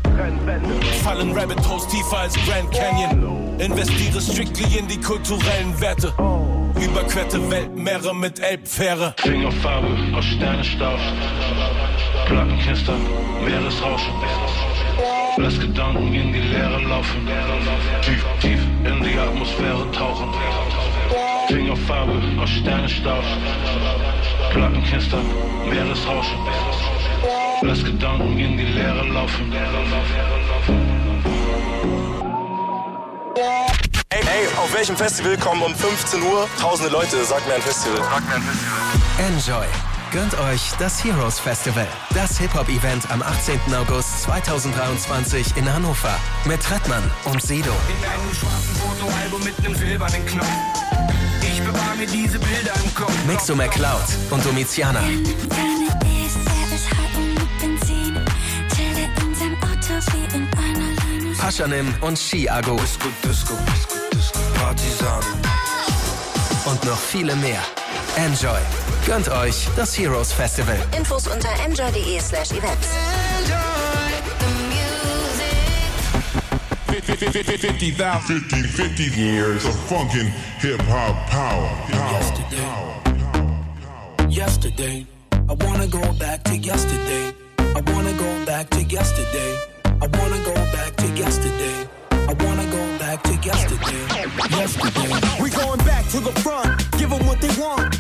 fallen Rabbit Holes tiefer als Grand Canyon, investiere strictly in die kulturellen Werte, überquerte Weltmeere mit Elbfähre. Fingerfarbe aus Sternenstaub. Plattenknister, Meeresrauschen. Lass Gedanken in die Leere laufen. Tief, tief in die Atmosphäre tauchen. Fingerfarbe aus Sternenstaub. Plattenknister, Meeresrauschen. Lass Gedanken in die Leere laufen. Ey, ey, auf welchem Festival kommen um 15 Uhr tausende Leute? Sag mir ein Festival. Sag mir ein Festival. Enjoy. Gönnt euch das Heroes Festival, das Hip-Hop-Event am 18. August 2023 in Hannover mit Trettmann und Sido. In einem schwarzen Fotoalbum mit einem silbernen Knopf. Ich bewahre mir diese Bilder im Kopf. Mixo McCloud und Domiziana. Paschanim und Ski-Ago. Disco, Disco, Disco, Disco, Partisan. Und noch viele mehr. Enjoy. Gönnt euch das Heroes Festival. Infos unter enjoy.de slash events. 50, 50, 50 years of funkin' hip hop power. Power. Yesterday, I wanna go back to yesterday. I wanna go back to yesterday. I wanna go back to yesterday. I wanna go back to yesterday. Yesterday. We going back to the front, give them what they want.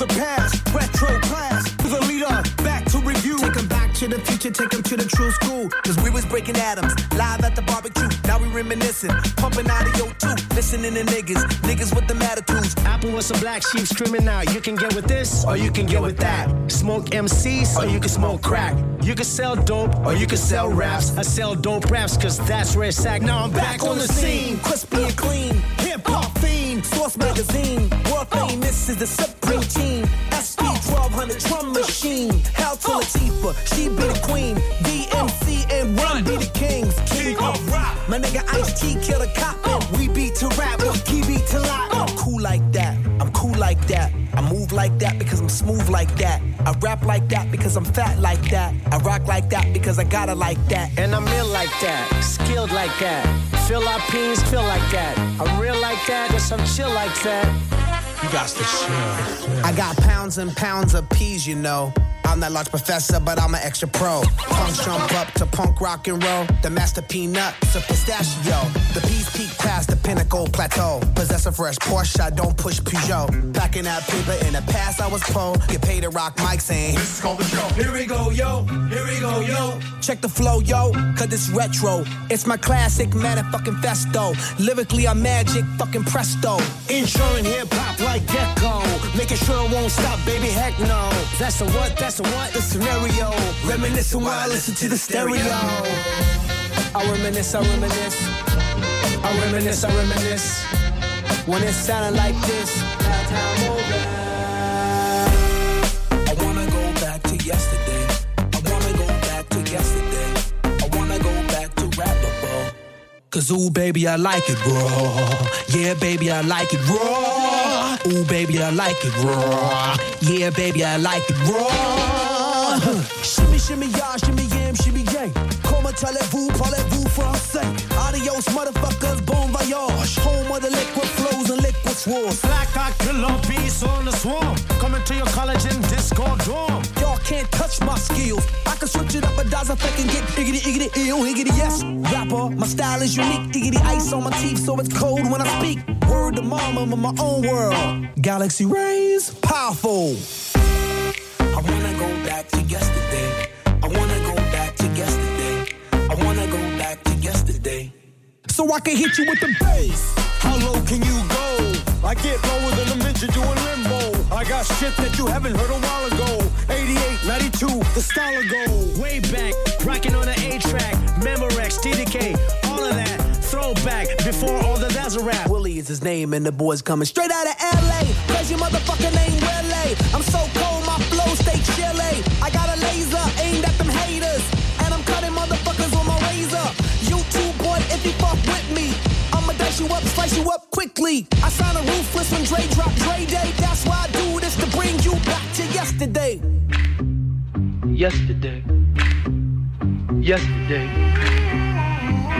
Back to the past, retro class. To the leader, back to review. Take them back to the future, take them to the true school. Cause we was breaking atoms, live at the barbecue. Now we reminiscing, pumping out of your two. Listening to niggas, niggas with them attitudes. Apple with some black sheep screaming out. You can get with this, or you can get with that. Smoke MCs, or you can smoke crack. You can sell dope, or you can sell raps. I sell dope raps, cause that's where it's at. Now I'm back, on the scene. crispy and clean. Hip hop fiend, Source magazine. World oh. famous is the supreme team. SP 1200 drum machine. Hell to Latifah, oh. she be the queen. DMC and Run be the kings. King of oh. rock. My nigga Ice T kill the cop. and We beat to rap, we key beat to lock. I'm cool like that, I'm cool like that. I move like that because I'm smooth like that. I rap like that fat like that. I rock like that because I gotta like that. And I'm ill like that, skilled like that. Feel our peas, feel like that. I'm real like that, yes, I'm chill like that. You got the chill. I got pounds and pounds of peas, you know. I'm that large professor, but I'm an extra pro. Punk jump up to punk rock and roll. The master peanut, a pistachio. The peas peak past the pinnacle plateau. Possess a fresh Porsche, I don't push Peugeot. Packing that paper in the past, I was pro. Get paid to rock mics saying, This is called the show. Here we go, yo. Here we go, yo. Check the flow, yo, cause it's retro. It's my classic motherfucking festo. Lyrically, I'm magic, fucking presto. Insuring hip hop like Gecko. Making sure it won't stop, baby, heck no. That's the what, that's so what the scenario? Reminiscing while I listen to the stereo. I reminisce, I reminisce. I reminisce, I reminisce. When it sounded like this, now time over. I wanna go back to yesterday. I wanna go back to yesterday. I wanna go back to rappable. Cause ooh, baby, I like it raw. Yeah, baby, I like it raw. Ooh, baby, I like it raw. Yeah, baby, I like it raw. shimmy, shimmy, y'all, shimmy, yam, shimmy, yang. Comment allez-vous, parlez-vous français? Adios, motherfuckers, bon voyage. Home of the liquid flows and liquid swords. Black eye killer beast on the swarm. Coming to your college in Discord dorm. Can't touch my skills. I can switch it up a dozen effect and get iggity, iggity, ill, iggity, yes. Rapper, my style is unique. Iggity ice on my teeth, so it's cold when I speak. Word to mama, I'm in my own world. Galaxy rays, powerful. I wanna go back to yesterday. I wanna go back to yesterday. I wanna go back to yesterday. So I can hit you with the bass. How low can you go? I get lower than a midget doing limbo. I got shit that you haven't heard a while ago. 88, 92, the style of go. Way back, rocking on the A track, Memorex, TDK, all of that. Throwback before all the that's a rap. Willie is his name, and the boys coming straight out of LA. Cause your motherfucking name Willie. I'm so cold, my flow stay chilly. I got a laser aimed at them haters. And I'm cutting motherfuckers on my razor. You too, boy, if you fuck with me. I'ma dice you up, slice you up quickly. I sign a ruthless when Dre drop Dre Day. That's why I do Yesterday. Yesterday.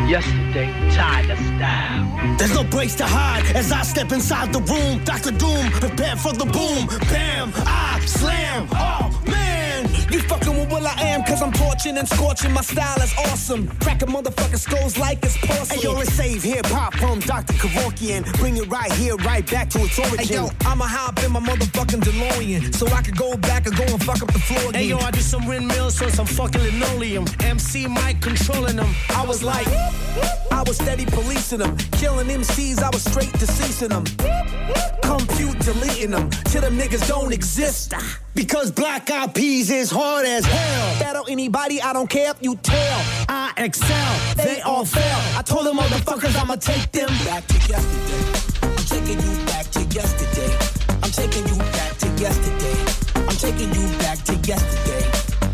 Yesterday, Tyler style. There's no place to hide as I step inside the room. Dr. Doom, prepare for the boom. Bam, I slam. Oh, man. You fucking what I am, cause I'm torching and scorching. My style is awesome. Cracking motherfucking skulls like it's porcelain. Hey, yo, let's save hip hop from Dr. Kevorkian. Bring it right here, right back to its origin. Hey, yo, I'ma hop in my motherfucking DeLorean. So I could go back and go and fuck up the floor again. Hey, yo, I do some windmills on some fucking linoleum. MC Mike controlling them. I was like, I was steady policing them. Killing MCs, I was straight deceasing them. Compute deleting them. Till them niggas don't exist. Because Black Eyed Peas is hard as hell. Battle anybody, I don't care if you tell. I excel, they all fail. I told them motherfuckers I'ma take them back to yesterday. I'm taking you back to yesterday. I'm taking you back to yesterday. I'm taking you back to yesterday.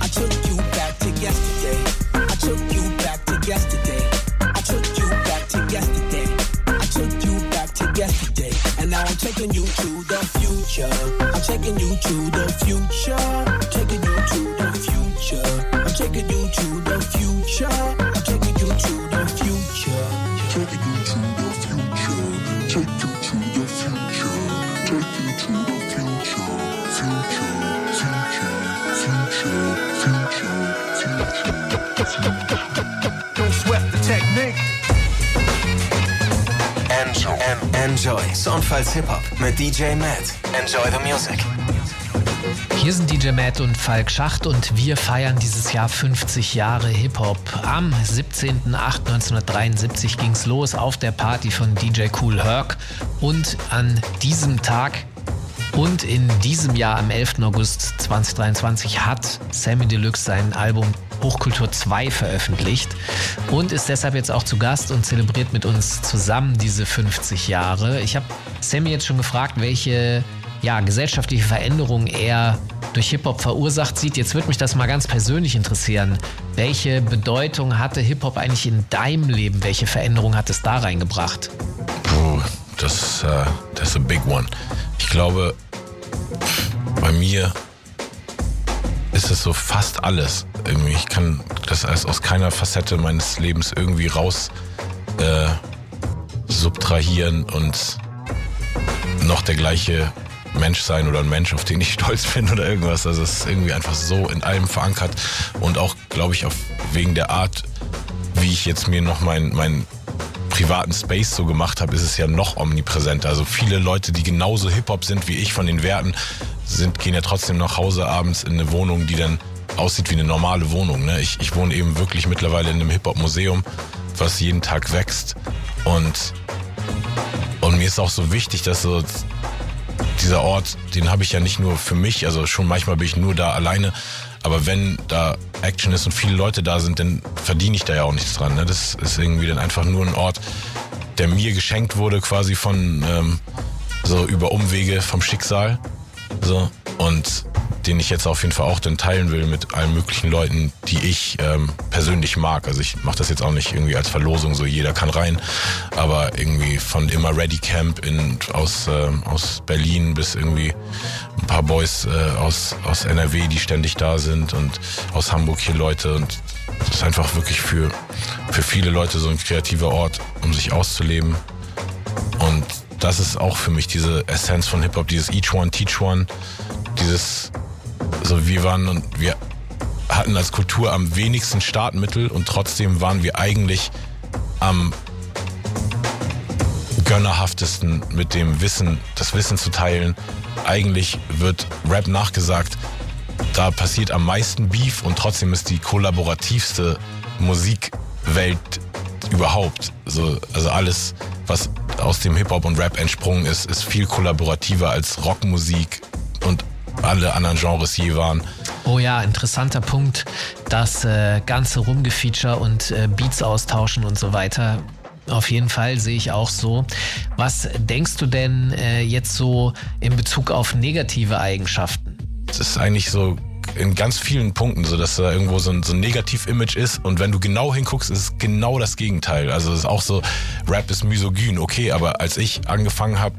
I took you back to yesterday. I took you back to yesterday. I took you back to yesterday. I took you back to yesterday. And now I'm taking you to the future. I'm taking you to the future. Enjoy. Soundfiles Hip-Hop mit DJ Matt. Enjoy the music. Hier sind DJ Matt und Falk Schacht und wir feiern dieses Jahr 50 Jahre Hip-Hop. Am 17.08.1973 ging's los auf der Party von DJ Cool Herc und an diesem Tag und in diesem Jahr am 11. August 2023 hat Sammy Deluxe sein Album Hochkultur 2 veröffentlicht und ist deshalb jetzt auch zu Gast und zelebriert mit uns zusammen diese 50 Jahre. Ich habe Sammy jetzt schon gefragt, welche ja, gesellschaftliche Veränderungen er durch Hip-Hop verursacht sieht. Jetzt würde mich das mal ganz persönlich interessieren. Welche Bedeutung hatte Hip-Hop eigentlich in deinem Leben? Welche Veränderung hat es da reingebracht? Puh, das, das ist a big one. Ich glaube, bei mir ist es so fast alles. Irgendwie, ich kann das als aus keiner Facette meines Lebens irgendwie raus äh, subtrahieren und noch der gleiche Mensch sein oder ein Mensch, auf den ich stolz bin oder irgendwas. Also es ist irgendwie einfach so in allem verankert und auch, glaube ich, auf, wegen der Art, wie ich jetzt mir noch mein, mein privaten Space so gemacht habe, ist es ja noch omnipräsenter. Also viele Leute, die genauso Hip-Hop sind wie ich von den Werten, sind, gehen ja trotzdem nach Hause abends in eine Wohnung, die dann aussieht wie eine normale Wohnung. Ne? Ich, ich wohne eben wirklich mittlerweile in einem Hip-Hop-Museum, was jeden Tag wächst. Und, und mir ist auch so wichtig, dass so dieser Ort, den habe ich ja nicht nur für mich, also schon manchmal bin ich nur da alleine, aber wenn da Action ist und viele Leute da sind, dann verdiene ich da ja auch nichts dran. Ne? Das ist irgendwie dann einfach nur ein Ort, der mir geschenkt wurde, quasi von ähm, so über Umwege vom Schicksal. So. Und den ich jetzt auf jeden Fall auch dann teilen will mit allen möglichen Leuten, die ich ähm, persönlich mag. Also ich mache das jetzt auch nicht irgendwie als Verlosung, so jeder kann rein, aber irgendwie von immer Ready Camp in, aus, äh, aus Berlin bis irgendwie ein paar Boys äh, aus, aus NRW, die ständig da sind und aus Hamburg hier Leute und das ist einfach wirklich für, für viele Leute so ein kreativer Ort, um sich auszuleben. Und das ist auch für mich diese Essenz von Hip-Hop, dieses Each One, Teach One, dieses, so wir waren und wir hatten als Kultur am wenigsten Startmittel und trotzdem waren wir eigentlich am gönnerhaftesten mit dem Wissen, das Wissen zu teilen. Eigentlich wird Rap nachgesagt, da passiert am meisten Beef und trotzdem ist die kollaborativste Musikwelt überhaupt. So, also alles, was aus dem Hip-Hop und Rap entsprungen ist, ist viel kollaborativer als Rockmusik und alle anderen Genres je waren. Oh ja, interessanter Punkt. Das äh, ganze Rumgefeature und äh, Beats austauschen und so weiter. Auf jeden Fall sehe ich auch so. Was denkst du denn äh, jetzt so in Bezug auf negative Eigenschaften? Das ist eigentlich so in ganz vielen Punkten, so dass da irgendwo so ein, so ein Negativ-Image ist und wenn du genau hinguckst, ist es genau das Gegenteil. Also es ist auch so, Rap ist misogyn, okay, aber als ich angefangen habe,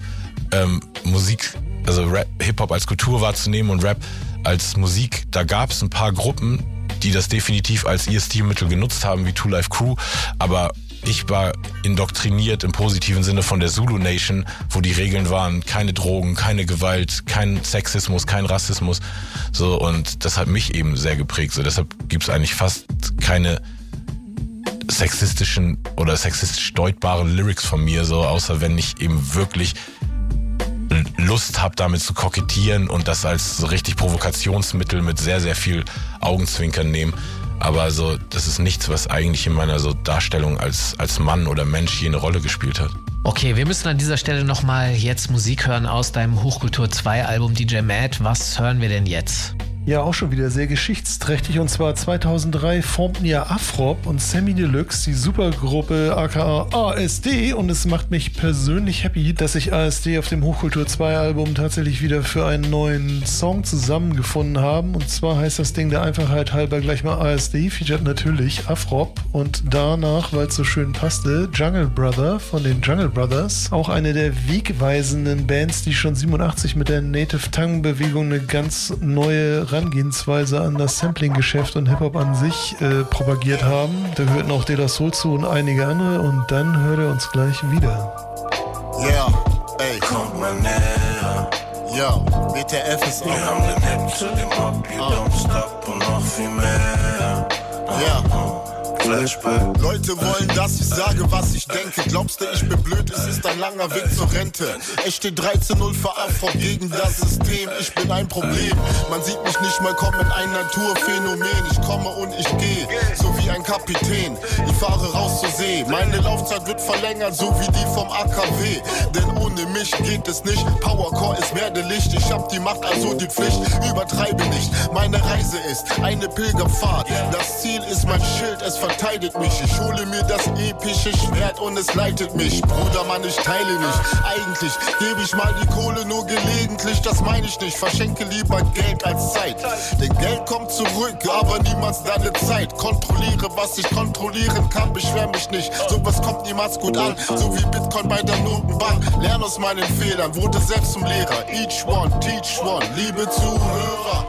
ähm, Musik, also Rap, Hip-Hop als Kultur wahrzunehmen und Rap als Musik, da gab es ein paar Gruppen, die das definitiv als ihr Stilmittel genutzt haben, wie Two Life Crew, aber ich war indoktriniert im positiven Sinne von der Zulu Nation, wo die Regeln waren, keine Drogen, keine Gewalt, kein Sexismus, kein Rassismus. So, und das hat mich eben sehr geprägt. So, deshalb gibt's eigentlich fast keine sexistischen oder sexistisch deutbaren Lyrics von mir, so, außer wenn ich eben wirklich Lust habe, damit zu kokettieren und das als so richtig Provokationsmittel mit sehr, sehr viel Augenzwinkern nehmen. Aber so, das ist nichts, was eigentlich in meiner so Darstellung als, als Mann oder Mensch je eine Rolle gespielt hat. Okay, wir müssen an dieser Stelle nochmal jetzt Musik hören aus deinem Hochkultur 2 Album DJ Mad. Was hören wir denn jetzt? Ja, auch schon wieder sehr geschichtsträchtig. Und zwar 2003 formten ja Afrop und Sammy Deluxe die Supergruppe aka ASD. Und es macht mich persönlich happy, dass sich ASD auf dem Hochkultur 2 Album tatsächlich wieder für einen neuen Song zusammengefunden haben. Und zwar heißt das Ding der Einfachheit halber gleich mal ASD, featured natürlich Afrop und danach, weil es so schön passte, Jungle Brother von den Jungle Brothers. Auch eine der wegweisenden Bands, die schon 87 mit der Native Tongue Bewegung eine ganz neue Herangehensweise an das Sampling-Geschäft und Hip-Hop an sich äh, propagiert haben. Da hörten auch De La Soul zu und einige andere und dann hört er uns gleich wieder. Yeah, ey, kommt mal näher. Ja, WTF ist auch. Wir haben den Hip zu dem Hop, you don't stop und noch viel mehr. Ja. Flashback. Leute wollen, dass ich sage, was ich denke. Glaubst du, ich bin blöd? Es ist ein langer Weg zur Rente. Es steht 13-0 für Afro gegen das System. Ich bin ein Problem. Man sieht mich nicht mal kommen, ein Naturphänomen. Ich komme und ich gehe, so wie ein Kapitän. Ich fahre raus zur See. Meine Laufzeit wird verlängert, so wie die vom AKW. Denn ohne mich geht es nicht. Powercore ist Werdelicht. Ich hab die Macht, also die Pflicht. Übertreibe nicht. Meine Reise ist eine Pilgerfahrt. Das Ziel ist mein Schild, es verteidigt mich. Ich hole mir das epische Schwert und es leitet mich. Bruder, Mann, ich teile nicht. Eigentlich gebe ich mal die Kohle nur gelegentlich, das meine ich nicht. Verschenke lieber Geld als Zeit. Denn Geld kommt zurück, aber niemals deine Zeit. Kontrolliere, was ich kontrollieren kann, beschwer mich nicht. Sowas kommt niemals gut an, so wie Bitcoin bei der Notenbank. Lern aus meinen Fehlern, wurde selbst zum Lehrer. Each one, teach one, liebe Zuhörer.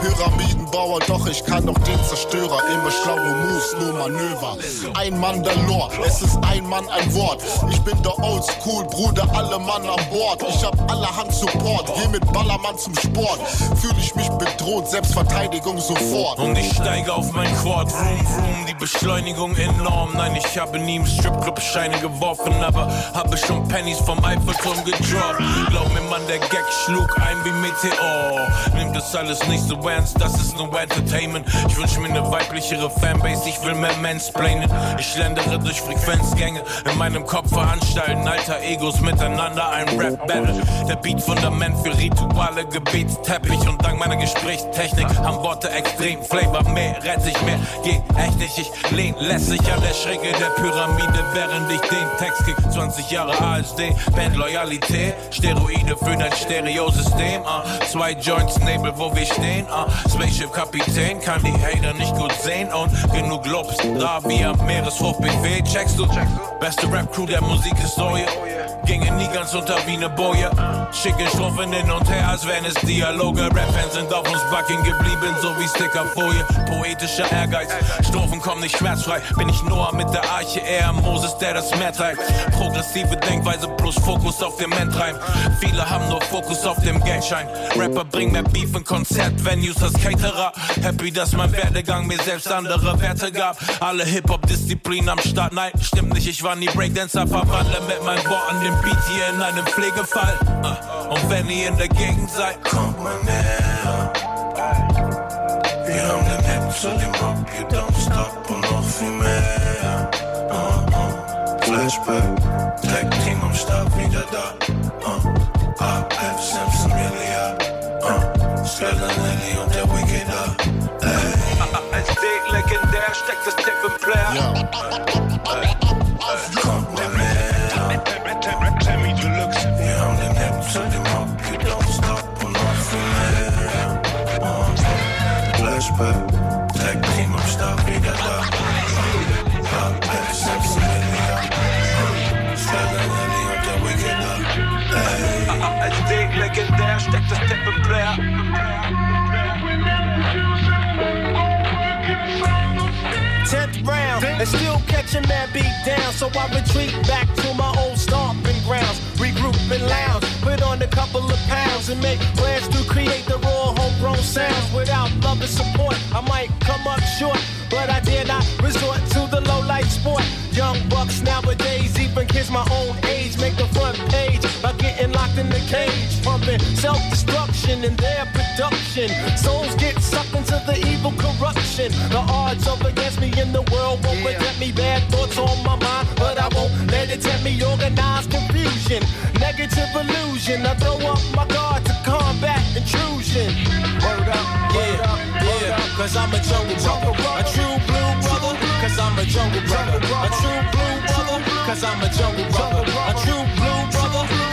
Pyramidenbauer, doch ich kann doch den Zerstörer. Immer schlaue Moves, nur Manöver. Ein Mann der Lore, es ist ein Mann, ein Wort. Ich bin der Oldschool, Bruder, alle Mann an Bord. Ich hab allerhand Support, geh mit Ballermann zum Sport. Fühl ich mich bedroht, Selbstverteidigung sofort. Und ich steige auf mein Quad, vroom, vroom, die Beschleunigung enorm. Nein, ich habe nie im Stripclub-Scheine geworfen, aber habe schon Pennies vom Eiffelturm gedroppt. Glaub mir, Mann, der Gag schlug ein wie Meteor. Nimm das alles nicht so ernst, das ist nur Entertainment. Ich wünsch mir eine weiblichere Fanbase, ich will mehr Mansplainen. Ich schlendere durch Frequenzgänge, in meinem Kopf veranstalten alter Egos miteinander ein Rap-Battle. Der Beat Fundament für Rituale, Gebetsteppich und dank meiner Gesprächstechnik haben Worte extrem Flavor, mehr rette ich mehr, geht echt nicht. Ich lehn lässig an der Schräge der Pyramide, während ich den Text kick. 20 Jahre ASD, Band Loyalität, Steroide für dein Stereosystem. Uh. Zwei Joints, Nebel, wo wir stehen. Uh. Spaceship Kapitän kann die Hater nicht gut sehen und genug Lobs da wie am Meereshochbuffet. Checkst du? Beste Rap-Crew der Musikhistorie. Ginge nie ganz unter wie ne Boje. Schicke Strophen hin und her, als wären es Dialoge. Rap-Fans sind auf uns backen geblieben, so wie Stickerfolie. Poetischer Ehrgeiz, Strophen kommen nicht schmerzfrei. Bin ich Noah mit der Arche, eher Moses, der das Meer treibt. Progressive Denkweise plus Fokus auf dem Endreim. Viele haben nur Fokus auf dem Geldschein. Rapper bringen mehr Beef in Konzertvenues als Caterer. Happy, dass mein Werdegang mir selbst andere Werte gab. Alle Hip-Hop-Disziplinen am Start, nein, stimmt nicht. Ich war nie Breakdancer, verwandle mit meinen Worten den Beat hier in einem Pflegefall. Uh, Und wenn ihr in der Gegend seid, kommt mal näher. Wir haben den Hip zu dem Rock, you don't stop und noch viel mehr. Uh, uh. Flashback, Tag Team am Start wieder da. Uh. Ab, Simpson, Milliard. Uh. Skylar Flashback, Tag Team am Start wieder da. Ab, Simpson, Milliard. Skylar Lily und der Wicked da. Ey. Als D legendär steckt das Tape im Player. Tenth round, and still catching that beat down. So I retreat back to my old stomping grounds. Regroup and lounge, put on a couple of pounds and make plans to create the raw homegrown sounds. Without love and support, I might come up short, but I dare not resort to the low light sport. Young bucks nowadays, even kids my own age, make the front page by getting locked in the cage, pumping self destruction in their production. Souls get sucked into the evil corruption. The odds up against me in the world won't protect me. Bad thoughts on my mind, but I won't let it tempt me. Organized confusion, negative illusion. I throw up my guard to combat intrusion. Word up, yeah, yeah. Cause I'm a jungle brother, a true blue brother. Cause I'm a jungle brother, a true blue brother. Cause I'm a jungle brother,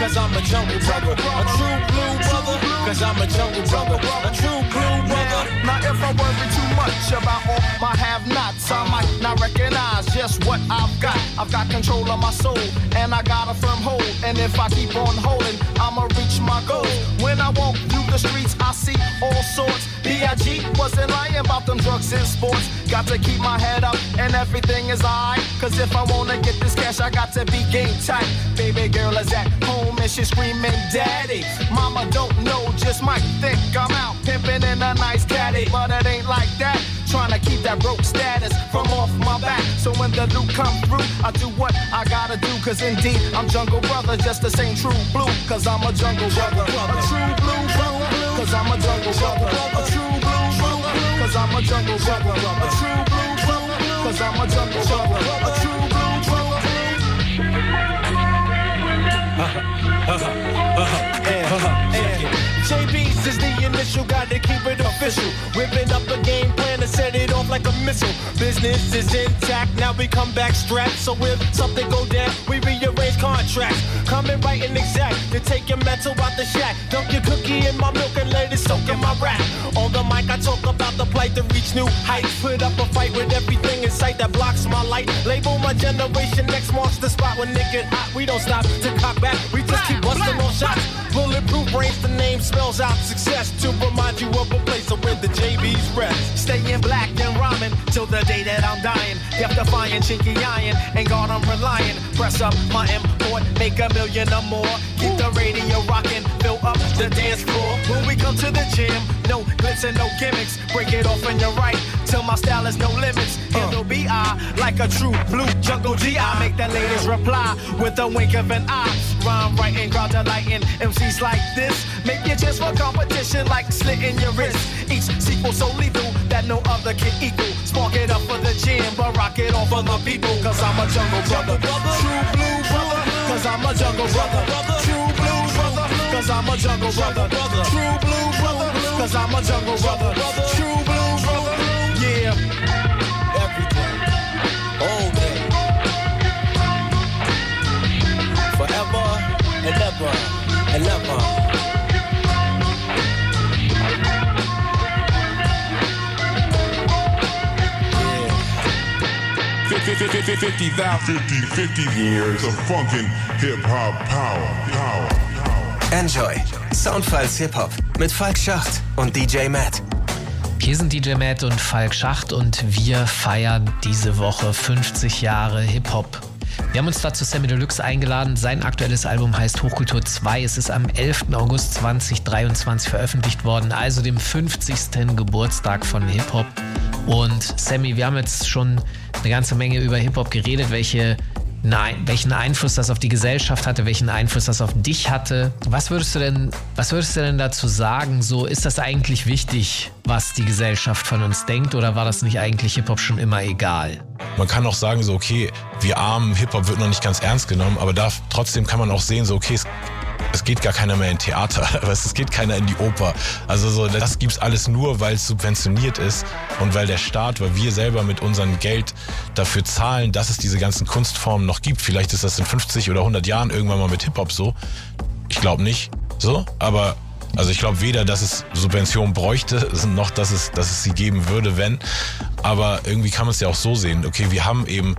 Cause I'm a jungle brother, a true blue brother. Cause I'm a jungle brother, a true blue brother. Now if I worry too much about all my have-nots, I might not recognize just what I've got. I've got control of my soul, and I got a firm hold. And if I keep on holding, I'ma reach my goal. When I walk through the streets, I see all sorts. B.I.G. wasn't lying about them drugs and sports. Got to keep my head up, and everything is alright. Cause if I wanna get this cash, I got to be game tight. Baby girl is at home and she's screaming, Daddy. Mama don't know, just might think I'm out pimping in a nice caddy. But it ain't like that. Trying to keep that broke status from off my back. So when the loot come through, I do what I gotta do. Cause indeed, I'm jungle brother, just the same true blue. Cause I'm a jungle brother. A true blue brother. Cause I'm a jungle brother. A true blue brother. Cause I'm a jungle brother. A true blue brother. Cause I'm a jungle brother. A true blue brother. JB's is the initial, gotta keep it official. Whipping up a game plan to set it off like a missile. Business is intact, now we come back strapped. So if something go down, we rearrange contracts. Coming right and exact to take your mental out the shack. Dunk your cookie in my milk and let it soak in my rap. On the mic, I talk about the plight to reach new heights. Put up a fight with everything in sight that blocks my light. Label my generation, next marks the spot when get hot. We don't stop to cock back, we just keep busting on shots. Bulletproof brains, the name spells out success to remind you of a place where the JB's rest. Staying black and rhyming till the day that I'm dying. Death defying, chinky iron, and God I'm relying. Press up my import, make a million or more. Keep the radio rocking, fill up the dance floor. When we come to the gym, no glitz and no gimmicks. Break it off in your right, till my style is no limits. Uh. It'll be like a true blue jungle GI. Make the ladies reply with a wink of an eye. Rhyme writing, crowd delighting. MCs like this, make your chance for competition like slitting your wrist. Each sequel so lethal that no other can equal. Spark it up for the jam, but rock it off for the people. Cause I'm a jungle brother, true blue brother. Cause I'm a jungle brother, true blue brother. Cause I'm a jungle brother, true blue brother. Cause I'm a jungle brother, true blue 50, 50 years of funkin' hip hop power, power. Enjoy. Soundfiles Hip Hop mit Falk Schacht und DJ Matt. Hier sind DJ Matt und Falk Schacht und wir feiern diese Woche 50 Jahre Hip Hop. Wir haben uns dazu Sammy Deluxe eingeladen. Sein aktuelles Album heißt Hochkultur 2. Es ist am 11. August 2023 veröffentlicht worden, also dem 50. Geburtstag von Hip Hop. Und Sammy, wir haben jetzt schon eine ganze Menge über Hip-Hop geredet, welche, nein, welchen Einfluss das auf die Gesellschaft hatte, welchen Einfluss das auf dich hatte. Was würdest du denn, was würdest du denn dazu sagen? So, ist das eigentlich wichtig, was die Gesellschaft von uns denkt, oder war das nicht eigentlich Hip-Hop schon immer egal? Man kann auch sagen, so, okay, wir armen Hip-Hop wird noch nicht ganz ernst genommen, aber da, trotzdem kann man auch sehen, so, okay, es es geht gar keiner mehr in Theater, es geht keiner in die Oper. Also so, das gibt's alles nur, weil es subventioniert ist und weil der Staat, weil wir selber mit unserem Geld dafür zahlen, dass es diese ganzen Kunstformen noch gibt. Vielleicht ist das in 50 oder 100 Jahren irgendwann mal mit Hip-Hop so. Ich glaube nicht so, aber also ich glaube weder, dass es Subventionen bräuchte, noch dass es, dass es sie geben würde, wenn. Aber irgendwie kann man es ja auch so sehen. Okay, wir haben eben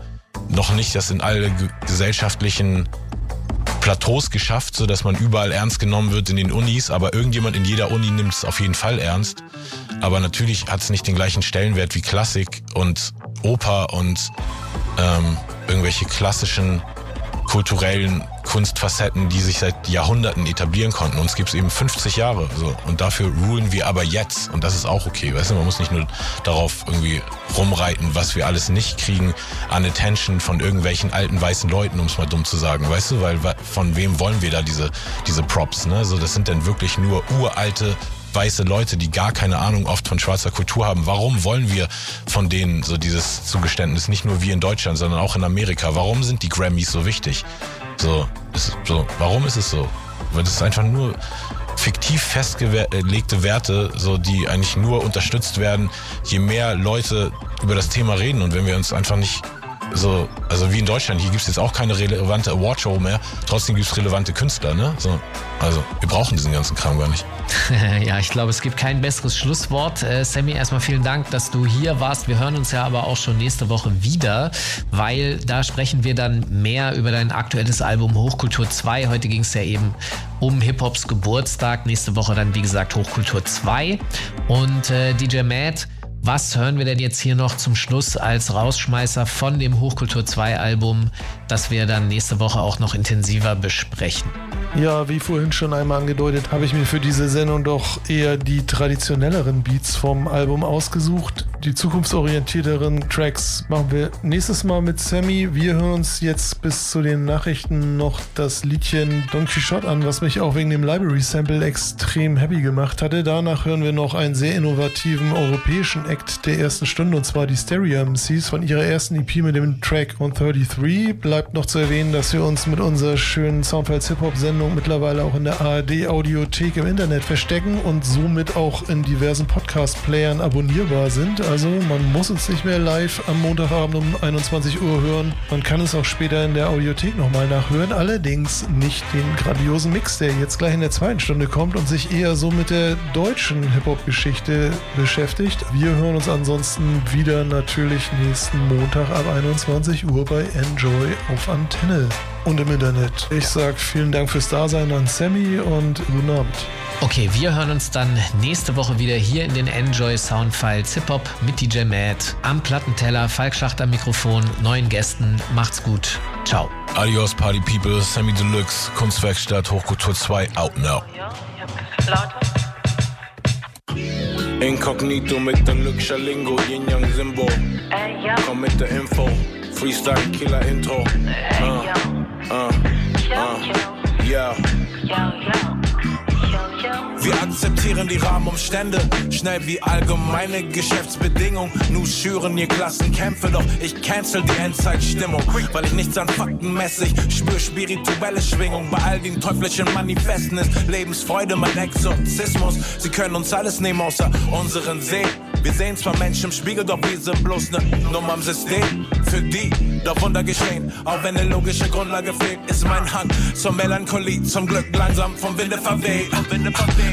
noch nicht das in alle gesellschaftlichen Plateaus geschafft, so dass man überall ernst genommen wird in den Unis, aber irgendjemand in jeder Uni nimmt es auf jeden Fall ernst. Aber natürlich hat es nicht den gleichen Stellenwert wie Klassik und Oper und ähm, irgendwelche klassischen kulturellen Kunstfacetten, die sich seit Jahrhunderten etablieren konnten. Uns gibt es eben 50 Jahre. So. Und dafür rulen wir aber jetzt. Und das ist auch okay. Weißt du, man muss nicht nur darauf irgendwie rumreiten, was wir alles nicht kriegen an Attention von irgendwelchen alten weißen Leuten, um es mal dumm zu sagen. Weißt du, weil von wem wollen wir da diese, diese Props? Ne? So, das sind dann wirklich nur uralte weiße Leute, die gar keine Ahnung oft von schwarzer Kultur haben. Warum wollen wir von denen so dieses Zugeständnis? Nicht nur wir in Deutschland, sondern auch in Amerika. Warum sind die Grammys so wichtig? So, ist, so warum ist es so? Weil das einfach nur fiktiv festgelegte Werte, so die eigentlich nur unterstützt werden, je mehr Leute über das Thema reden und wenn wir uns einfach nicht so, also wie in Deutschland, hier gibt es jetzt auch keine relevante Awardshow mehr, trotzdem gibt es relevante Künstler, ne? So, also wir brauchen diesen ganzen Kram gar nicht. ja, ich glaube, es gibt kein besseres Schlusswort. Äh, Sammy, erstmal vielen Dank, dass du hier warst. Wir hören uns ja aber auch schon nächste Woche wieder, weil da sprechen wir dann mehr über dein aktuelles Album Hochkultur 2. Heute ging es ja eben um Hip-Hops Geburtstag. Nächste Woche dann, wie gesagt, Hochkultur 2. Und äh, DJ Matt, was hören wir denn jetzt hier noch zum Schluss als Rausschmeißer von dem Hochkultur 2 Album, das wir dann nächste Woche auch noch intensiver besprechen? Ja, wie vorhin schon einmal angedeutet, habe ich mir für diese Sendung doch eher die traditionelleren Beats vom Album ausgesucht. Die zukunftsorientierteren Tracks machen wir nächstes Mal mit Sammy. Wir hören uns jetzt bis zu den Nachrichten noch das Liedchen Don Quixote an, was mich auch wegen dem Library Sample extrem happy gemacht hatte. Danach hören wir noch einen sehr innovativen europäischen Act der ersten Stunde und zwar die Stereo MCs von ihrer ersten EP mit dem Track On 33. Bleibt noch zu erwähnen, dass wir uns mit unserer schönen Soundfiles Hip-Hop-Sendung Sendung mittlerweile auch in der ARD Audiothek im Internet verstecken und somit auch in diversen Podcast-Playern abonnierbar sind. Also man muss uns nicht mehr live am Montagabend um 21 Uhr hören. Man kann es auch später in der Audiothek nochmal nachhören. Allerdings nicht den grandiosen Mix, der jetzt gleich in der zweiten Stunde kommt und sich eher so mit der deutschen Hip-Hop-Geschichte beschäftigt. Wir hören uns ansonsten wieder natürlich nächsten Montag ab 21 Uhr bei Enjoy auf Antenne und im Internet. Ich sage vielen Dank fürs Dasein an Sammy und guten Abend. Okay, wir hören uns dann nächste Woche wieder hier in den Enjoy Soundfiles Hip Hop mit DJ Matt am Plattenteller, Falk Schacht am Mikrofon, neuen Gästen. Macht's gut. Ciao. Adios Party People, Sammy Deluxe, Kunstwerkstatt, Hochkultur 2, out now. Inkognito mit Deluxe Lingo, Yin Yang Simbo. Komm mit der Info, Freestyle Killer Intro. Uh, uh, uh, yeah. Wir akzeptieren die Rahmenumstände, schnell wie allgemeine Geschäftsbedingungen. Nu schüren ihr Klassenkämpfe, doch ich cancel die Endzeitstimmung, weil ich nichts an Fakten messe. Ich spür spirituelle Schwingung. Bei all den teuflischen Manifesten ist Lebensfreude mein Exorzismus. Sie können uns alles nehmen außer unseren See. Wir sehen zwar Menschen im Spiegel, doch wir sind bloß ne Nummer am System. Für die, doch Wunder geschehen. Auch wenn eine logische Grundlage fehlt, ist mein Hang zur Melancholie, zum Glück langsam vom Winde verweht.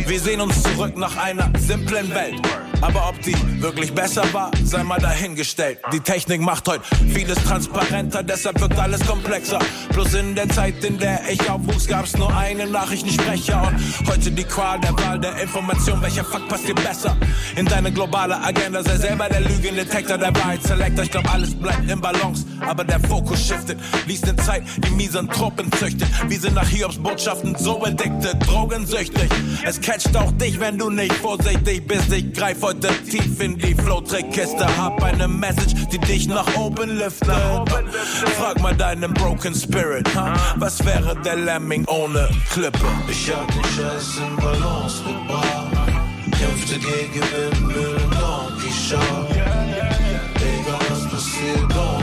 Wir sehen uns zurück nach einer simplen Welt. Aber ob die wirklich besser war, sei mal dahingestellt. Die Technik macht heute vieles transparenter, deshalb wirkt alles komplexer. Bloß in der Zeit, in der ich aufwuchs, gab's nur einen Nachrichtensprecher. Und heute die Qual der Wahl der Information, welcher Fakt passt dir besser? In deine globale Agenda, sei selber der Lügendetektor, der Wahrheitsselektor. Ich glaub, alles bleibt im Balance, aber der Fokus shiftet. Lies in Zeit, die Misanthropen züchtet. Wir sind nach Hiobs Botschaften so addicted, drogensüchtig. Es catcht auch dich, wenn du nicht vorsichtig bist. Ich greif heute tief in die Flow-Trickkiste. Hab eine Message, die dich nach oben liftet. Frag mal deinen Broken Spirit, huh? was wäre der Lemming ohne Klippe? Ich hab den Scheiß in Balance gebracht. Kämpfte gegen Windmühlen, Donkey Show. Egal was passiert, don't